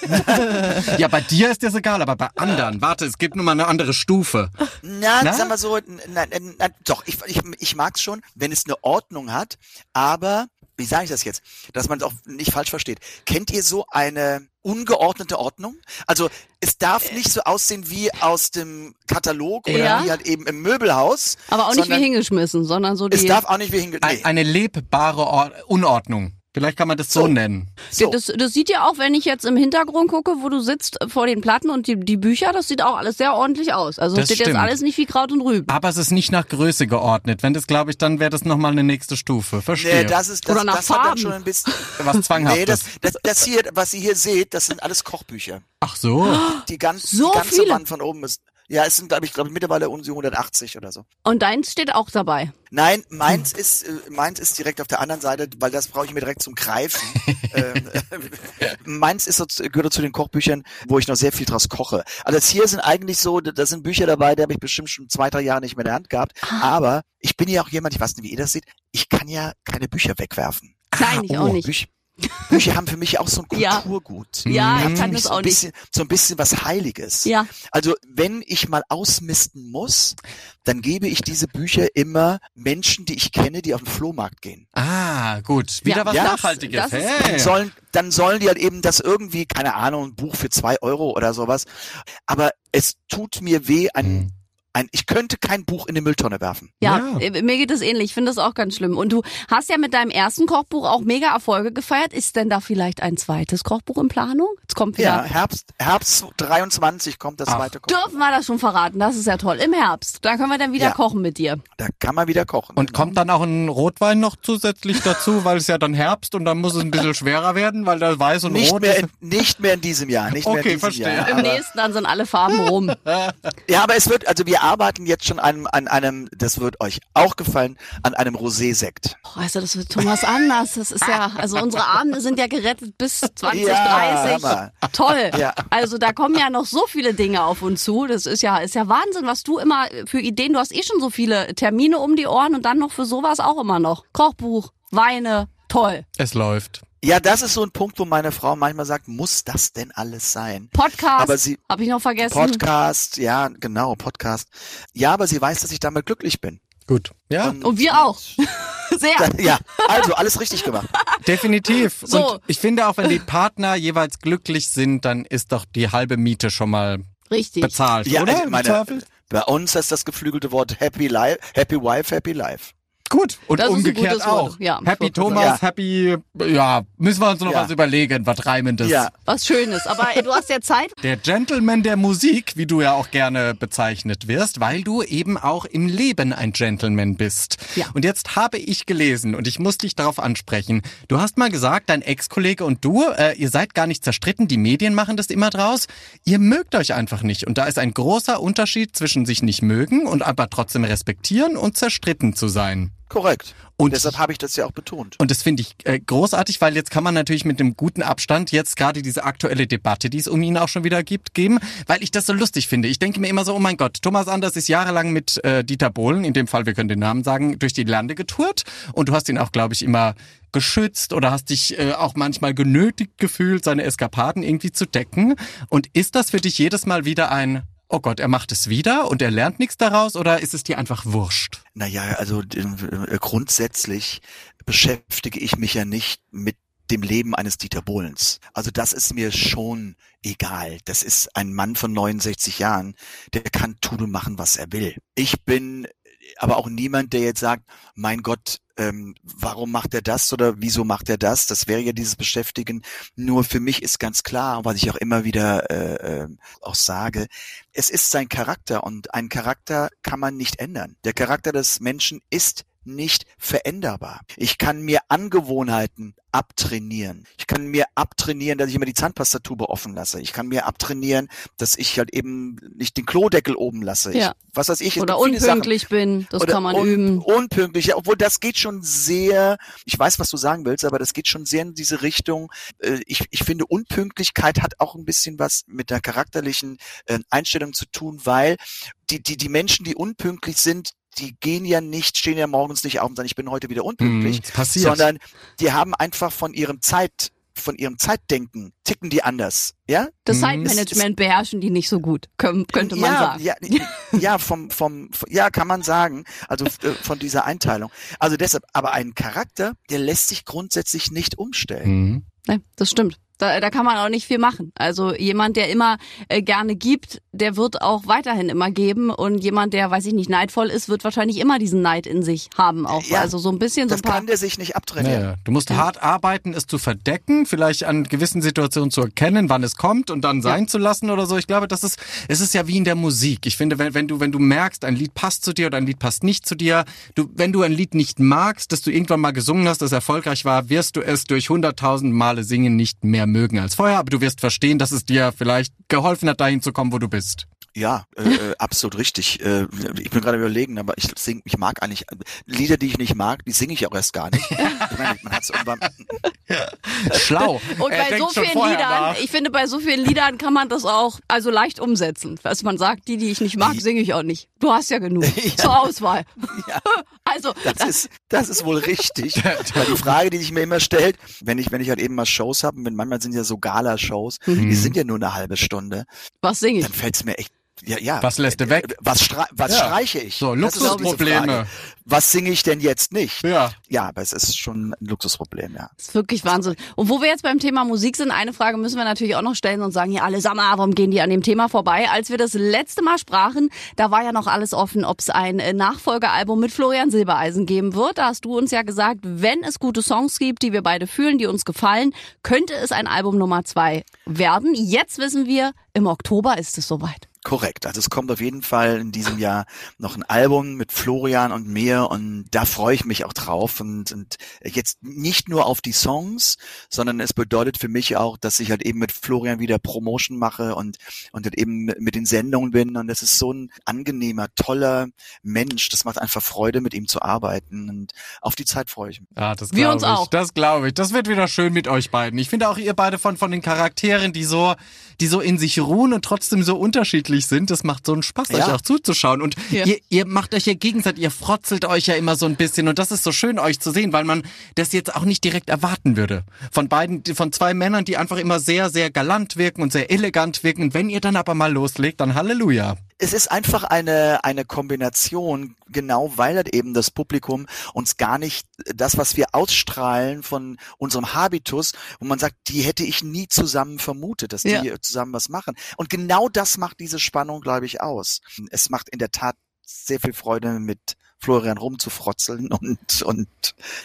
Ja, bei dir ist das egal, aber bei anderen. Warte, es gibt nur mal eine andere Stufe. Na, Na? sag mal so, nein, nein, nein, doch, ich, ich, ich mag's schon, wenn es eine Ordnung hat, aber, wie sage ich das jetzt, dass man es auch nicht falsch versteht. Kennt ihr so eine ungeordnete Ordnung? Also es darf nicht so aussehen wie aus dem Katalog oder Ja. wie halt eben im Möbelhaus. Aber auch nicht sondern wie hingeschmissen, sondern so Es die. darf auch nicht wie hinge... Ein, Nee. eine lebbare Or Unordnung. Vielleicht kann man das so, So. nennen. So. Das, das sieht ja auch, wenn ich jetzt im Hintergrund gucke, wo du sitzt vor den Platten und die, die Bücher, das sieht auch alles sehr ordentlich aus. Also Das es steht jetzt stimmt. alles nicht wie Kraut und Rüben. Aber es ist nicht nach Größe geordnet. Wenn das, glaube ich, dann wäre das nochmal eine nächste Stufe. Verstehe. Nee, das ist das, Oder nach das hat dann Farben. schon ein bisschen. Was Zwanghaftes. Nee, das, das, das hier, was ihr hier seht, das sind alles Kochbücher. Ach so. Die, ganz, So die ganze viele? Wand von oben ist. Ja, es sind, glaube ich, glaube ich, mittlerweile um die 180 oder so. Und deins steht auch dabei. Nein, meins ist, äh, meins ist direkt auf der anderen Seite, weil das brauche ich mir direkt zum Greifen. ähm, meins ist so, gehört zu den Kochbüchern, wo ich noch sehr viel draus koche. Also das hier sind eigentlich so, da sind Bücher dabei, die habe ich bestimmt schon zwei, drei Jahre nicht mehr in der Hand gehabt. Aber ich bin ja auch jemand, ich weiß nicht, wie ihr das seht, ich kann ja keine Bücher wegwerfen. Nein, ich oh, auch nicht. Bücher, Bücher haben für mich auch so ein Ja. Kulturgut. Ja, Mhm. ich kann Für mich das so auch ein nicht. bisschen, so ein bisschen was Heiliges. Ja. Also wenn ich mal ausmisten muss, dann gebe ich diese Bücher immer Menschen, die ich kenne, die auf den Flohmarkt gehen. Ah, gut. Wieder Ja, was ja, Nachhaltiges. das ist- hey. Sollen, dann sollen die halt eben das irgendwie, keine Ahnung, ein Buch für zwei Euro oder sowas. Aber es tut mir weh, ein. Ein, ich könnte kein Buch in die Mülltonne werfen. Ja, Ja. äh, mir geht es ähnlich. Ich finde das auch ganz schlimm. Und du hast ja mit deinem ersten Kochbuch auch mega Erfolge gefeiert. Ist denn da vielleicht ein zweites Kochbuch in Planung? Jetzt kommt Ja, wieder. Herbst, Herbst 23 kommt das Ach. zweite Koch. Dürfen wir das schon verraten? Das ist ja toll. Im Herbst. Da können wir dann wieder Ja. kochen mit dir. Da kann man wieder kochen. Und kommt dann auch ein Rotwein noch zusätzlich dazu, weil es ja dann Herbst und dann muss es ein bisschen schwerer werden, weil da weiß und nicht rot mehr, ist. in, nicht mehr in diesem Jahr. Nicht mehr Okay, in diesem verstehe. Jahr. Im nächsten dann sind alle Farben rum. Ja, aber es wird, also wir arbeiten jetzt schon an, an einem, das wird euch auch gefallen, an einem Rosé-Sekt. Oh, also das wird Thomas anders. Das ist ja, also unsere Abende sind ja gerettet bis 2030. Ja. Toll. Ja. Also da kommen ja noch so viele Dinge auf uns zu. Das ist ja, ist ja Wahnsinn, was du immer für Ideen, du hast eh schon so viele Termine um die Ohren und dann noch für sowas auch immer noch. Kochbuch, Weine, toll. Es läuft. Ja, das ist so ein Punkt, wo meine Frau manchmal sagt, muss das denn alles sein? Podcast, Aber sie- habe ich noch vergessen. Podcast, ja, genau, Podcast. Ja, aber sie weiß, dass ich damit glücklich bin. Gut. Ja, und wir auch. Sehr. Ja, also alles richtig gemacht. definitiv. So. Und ich finde auch, wenn die Partner jeweils glücklich sind, dann ist doch die halbe Miete schon mal Richtig. bezahlt, Ja, oder? meine, bei uns ist das geflügelte Wort Happy Life, Happy Wife, Happy Life. Gut. Und Das ist ein umgekehrt auch. Ja, Happy Thomas, sagen. Happy, ja, müssen wir uns noch Ja. was überlegen, was Reimendes. Ja, Was Schönes. Aber ey, du hast ja Zeit. Der Gentleman der Musik, wie du ja auch gerne bezeichnet wirst, weil du eben auch im Leben ein Gentleman bist. Ja. Und jetzt habe ich gelesen und ich muss dich darauf ansprechen. Du hast mal gesagt, dein Ex-Kollege und du, äh, ihr seid gar nicht zerstritten, die Medien machen das immer draus. Ihr mögt euch einfach nicht. Und da ist ein großer Unterschied zwischen sich nicht mögen und aber trotzdem respektieren und zerstritten zu sein. Korrekt. Und- deshalb habe ich das ja auch betont. Und das finde ich äh, großartig, weil jetzt kann man natürlich mit einem guten Abstand jetzt gerade diese aktuelle Debatte, die es um ihn auch schon wieder gibt, geben, weil ich das so lustig finde. Ich denke mir immer so, oh mein Gott, Thomas Anders ist jahrelang mit äh, Dieter Bohlen, in dem Fall, wir können den Namen sagen, durch die Lande getourt und du hast ihn auch, glaube ich, immer geschützt oder hast dich äh, auch manchmal genötigt gefühlt, seine Eskapaden irgendwie zu decken. Und ist das für dich jedes Mal wieder ein Oh Gott, er macht es wieder und er lernt nichts daraus oder ist es dir einfach wurscht? Naja, also äh, grundsätzlich beschäftige ich mich ja nicht mit dem Leben eines Dieter Bohlens. Also das ist mir schon egal. Das ist ein Mann von 69 Jahren, der kann tun und machen, was er will. Ich bin aber auch niemand, der jetzt sagt, mein Gott, ähm, warum macht er das oder wieso macht er das? Das wäre ja dieses Beschäftigen. Nur für mich ist ganz klar, was ich auch immer wieder äh, äh, auch sage, es ist sein Charakter und einen Charakter kann man nicht ändern. Der Charakter des Menschen ist nicht veränderbar. Ich kann mir Angewohnheiten abtrainieren. Ich kann mir abtrainieren, dass ich immer die Zahnpastatube offen lasse. Ich kann mir abtrainieren, dass ich halt eben nicht den Klodeckel oben lasse. Ja. Ich, was weiß ich. Oder unpünktlich Sachen. bin, das Oder kann man un üben. Unpünktlich, ja, obwohl das geht schon sehr, ich weiß, was du sagen willst, aber das geht schon sehr in diese Richtung. Äh, Ich, ich finde, Unpünktlichkeit hat auch ein bisschen was mit der charakterlichen äh, Einstellung zu tun, weil die, die, die Menschen, die unpünktlich sind, die gehen ja nicht, stehen ja morgens nicht auf und sagen, ich bin heute wieder unpünktlich, Hm, es passiert. sondern die haben einfach von ihrem Zeit, von ihrem Zeitdenken, ticken die anders, ja? Das Mhm. Zeitmanagement beherrschen die nicht so gut, könnte man ja, sagen. Ja, ja, vom, vom, ja, kann man sagen. Also äh, von dieser Einteilung. Also deshalb, aber ein Charakter, der lässt sich grundsätzlich nicht umstellen. Mhm. Nee, das stimmt. Da, da kann man auch nicht viel machen. Also jemand, der immer äh, gerne gibt, der wird auch weiterhin immer geben. Und jemand, der, weiß ich nicht, neidvoll ist, wird wahrscheinlich immer diesen Neid in sich haben auch. Ja, also so ein bisschen so Das ein paar. kann der sich nicht abtrainieren. Naja, du musst hart arbeiten, es zu verdecken, vielleicht an gewissen Situationen zu erkennen, wann es kommt und dann sein zu lassen oder so. Ich glaube, das ist, es ist ja wie in der Musik. Ich finde, wenn, wenn du, wenn du merkst, ein Lied passt zu dir oder ein Lied passt nicht zu dir, du, wenn du ein Lied nicht magst, das du irgendwann mal gesungen hast, das erfolgreich war, wirst du es durch hunderttausend Male singen nicht mehr mögen als vorher, aber du wirst verstehen, dass es dir vielleicht geholfen hat, dahin zu kommen, wo du bist. Ja, äh, äh, absolut richtig. Äh, ich bin gerade überlegen, aber ich sing, ich mag eigentlich Lieder, die ich nicht mag, die singe ich auch erst gar nicht. Ich meine, man hat's irgendwann, Schlau. Und Er bei so vielen Liedern, nach. ich finde, bei so vielen Liedern kann man das auch also leicht umsetzen. Was man sagt, die, die ich nicht mag, singe ich auch nicht. Du hast ja genug zur Auswahl. Ja. Also, Das ist, das ist wohl richtig. Weil die Frage, die sich mir immer stellt, wenn ich, wenn ich halt eben mal Shows habe, wenn manchmal sind ja so Gala-Shows, Mhm. die sind ja nur eine halbe Stunde, was singe ich? dann fällt's mir echt, ja, ja. Was lässt du weg? Was, strei was Ja. streiche ich? So, Luxusprobleme. Was singe ich denn jetzt nicht? Ja. Ja, aber es ist schon ein Luxusproblem, ja. Das ist wirklich Wahnsinn. Und wo wir jetzt beim Thema Musik sind, eine Frage müssen wir natürlich auch noch stellen und sagen, ja alle, sag mal, warum gehen die an dem Thema vorbei? Als wir das letzte Mal sprachen, da war ja noch alles offen, ob es ein äh, Nachfolgealbum mit Florian Silbereisen geben wird. Da hast du uns ja gesagt, wenn es gute Songs gibt, die wir beide fühlen, die uns gefallen, könnte es ein Album Nummer zwei werden. Jetzt wissen wir, im Oktober ist es soweit. Korrekt. Also es kommt auf jeden Fall in diesem Jahr noch ein Album mit Florian und mir und da freue ich mich auch drauf und, und jetzt nicht nur auf die Songs, sondern es bedeutet für mich auch, dass ich halt eben mit Florian wieder Promotion mache und, und halt eben mit den Sendungen bin und es ist so ein angenehmer, toller Mensch. Das macht einfach Freude, mit ihm zu arbeiten und auf die Zeit freue ich mich. Ja, das Wir uns ich. auch. Das glaube ich. Das wird wieder schön mit euch beiden. Ich finde auch ihr beide von, von den Charakteren, die so, die so in sich ruhen und trotzdem so unterschiedlich sind. Das macht so einen Spaß, Ja. euch auch zuzuschauen. Und Ja. ihr, ihr macht euch ja gegenseitig, ihr frotzelt euch ja immer so ein bisschen. Und das ist so schön, euch zu sehen, weil man das jetzt auch nicht direkt erwarten würde. Von beiden, von zwei Männern, die einfach immer sehr, sehr galant wirken und sehr elegant wirken. Und wenn ihr dann aber mal loslegt, dann Halleluja. Es ist einfach eine, eine Kombination, genau weil halt eben das Publikum uns gar nicht das, was wir ausstrahlen von unserem Habitus, wo man sagt, die hätte ich nie zusammen vermutet, dass Ja. die zusammen was machen. Und genau das macht diese Spannung, glaube ich, aus. Es macht in der Tat sehr viel Freude, mit Florian rumzufrotzeln und, und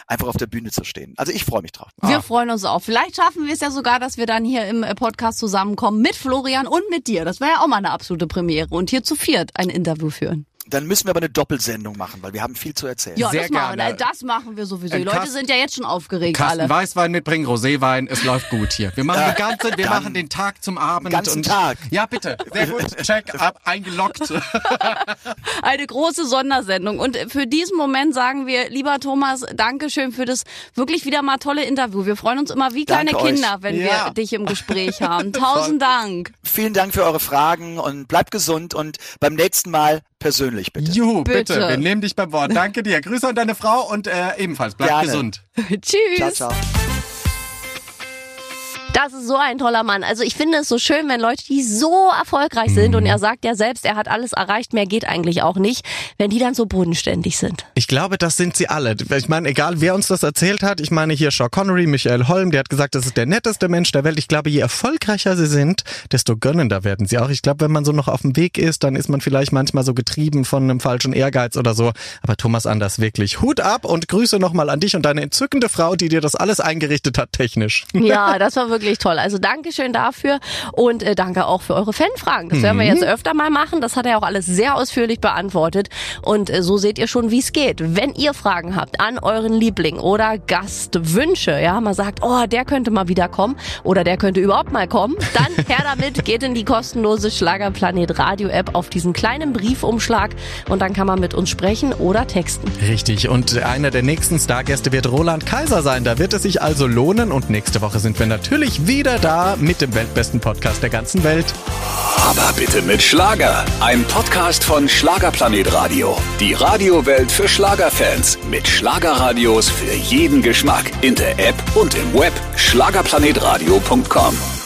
einfach auf der Bühne zu stehen. Also ich freue mich drauf. Wir freuen uns auch. Vielleicht schaffen wir es ja sogar, dass wir dann hier im äh, Podcast zusammenkommen mit Florian und mit dir. Das wäre ja auch mal eine absolute Premiere. Und hier zu viert ein Interview führen. Dann müssen wir aber eine Doppelsendung machen, weil wir haben viel zu erzählen. Ja, Sehr das machen, gerne. wir. Das machen wir sowieso. Die Ein Leute sind ja jetzt schon aufgeregt Kasten alle. Weißwein mitbringen, Roséwein, es läuft gut hier. Wir machen die ganze, wir machen den Tag zum Abend. ganzen und, Tag. Ja, bitte. Sehr gut. Check ab, eingeloggt. Eine große Sondersendung. Und für diesen Moment sagen wir, lieber Thomas, Dankeschön für das wirklich wieder mal tolle Interview. Wir freuen uns immer wie kleine Danke euch. Kinder, wenn Ja. wir dich im Gespräch haben. Tausend Dank. Vielen Dank für eure Fragen und bleibt gesund und beim nächsten Mal persönlich bitte. Juhu, bitte. Bitte. Wir nehmen dich beim Wort. Danke dir. Grüße an deine Frau und äh, ebenfalls bleib Gerne. gesund. Tschüss. Ciao, ciao. Das ist so ein toller Mann. Also ich finde es so schön, wenn Leute, die so erfolgreich sind, und er sagt ja selbst, er hat alles erreicht, mehr geht eigentlich auch nicht, wenn die dann so bodenständig sind. Ich glaube, das sind sie alle. Ich meine, egal wer uns das erzählt hat, ich meine hier Sean Connery, Michael Holm, der hat gesagt, das ist der netteste Mensch der Welt. Ich glaube, je erfolgreicher sie sind, desto gönnender werden sie auch. Ich glaube, wenn man so noch auf dem Weg ist, dann ist man vielleicht manchmal so getrieben von einem falschen Ehrgeiz oder so. Aber Thomas Anders wirklich Hut ab und Grüße nochmal an dich und deine entzückende Frau, die dir das alles eingerichtet hat, technisch. Ja, das war wirklich toll. Also Dankeschön dafür und äh, danke auch für eure Fanfragen. Das werden wir jetzt öfter mal machen. Das hat er auch alles sehr ausführlich beantwortet. Und äh, so seht ihr schon, wie es geht. Wenn ihr Fragen habt an euren Liebling oder Gastwünsche, ja, man sagt, oh, der könnte mal wieder kommen oder der könnte überhaupt mal kommen, dann her damit, geht in die kostenlose Schlagerplanet Radio App auf diesen kleinen Briefumschlag und dann kann man mit uns sprechen oder texten. Richtig. Und einer der nächsten Stargäste wird Roland Kaiser sein. Da wird es sich also lohnen. Und nächste Woche sind wir natürlich wieder da mit dem weltbesten Podcast der ganzen Welt. Aber bitte mit Schlager. Ein Podcast von Schlagerplanet Radio. Die Radiowelt für Schlagerfans. Mit Schlagerradios für jeden Geschmack. In der App und im Web. Schlagerplanetradio.com.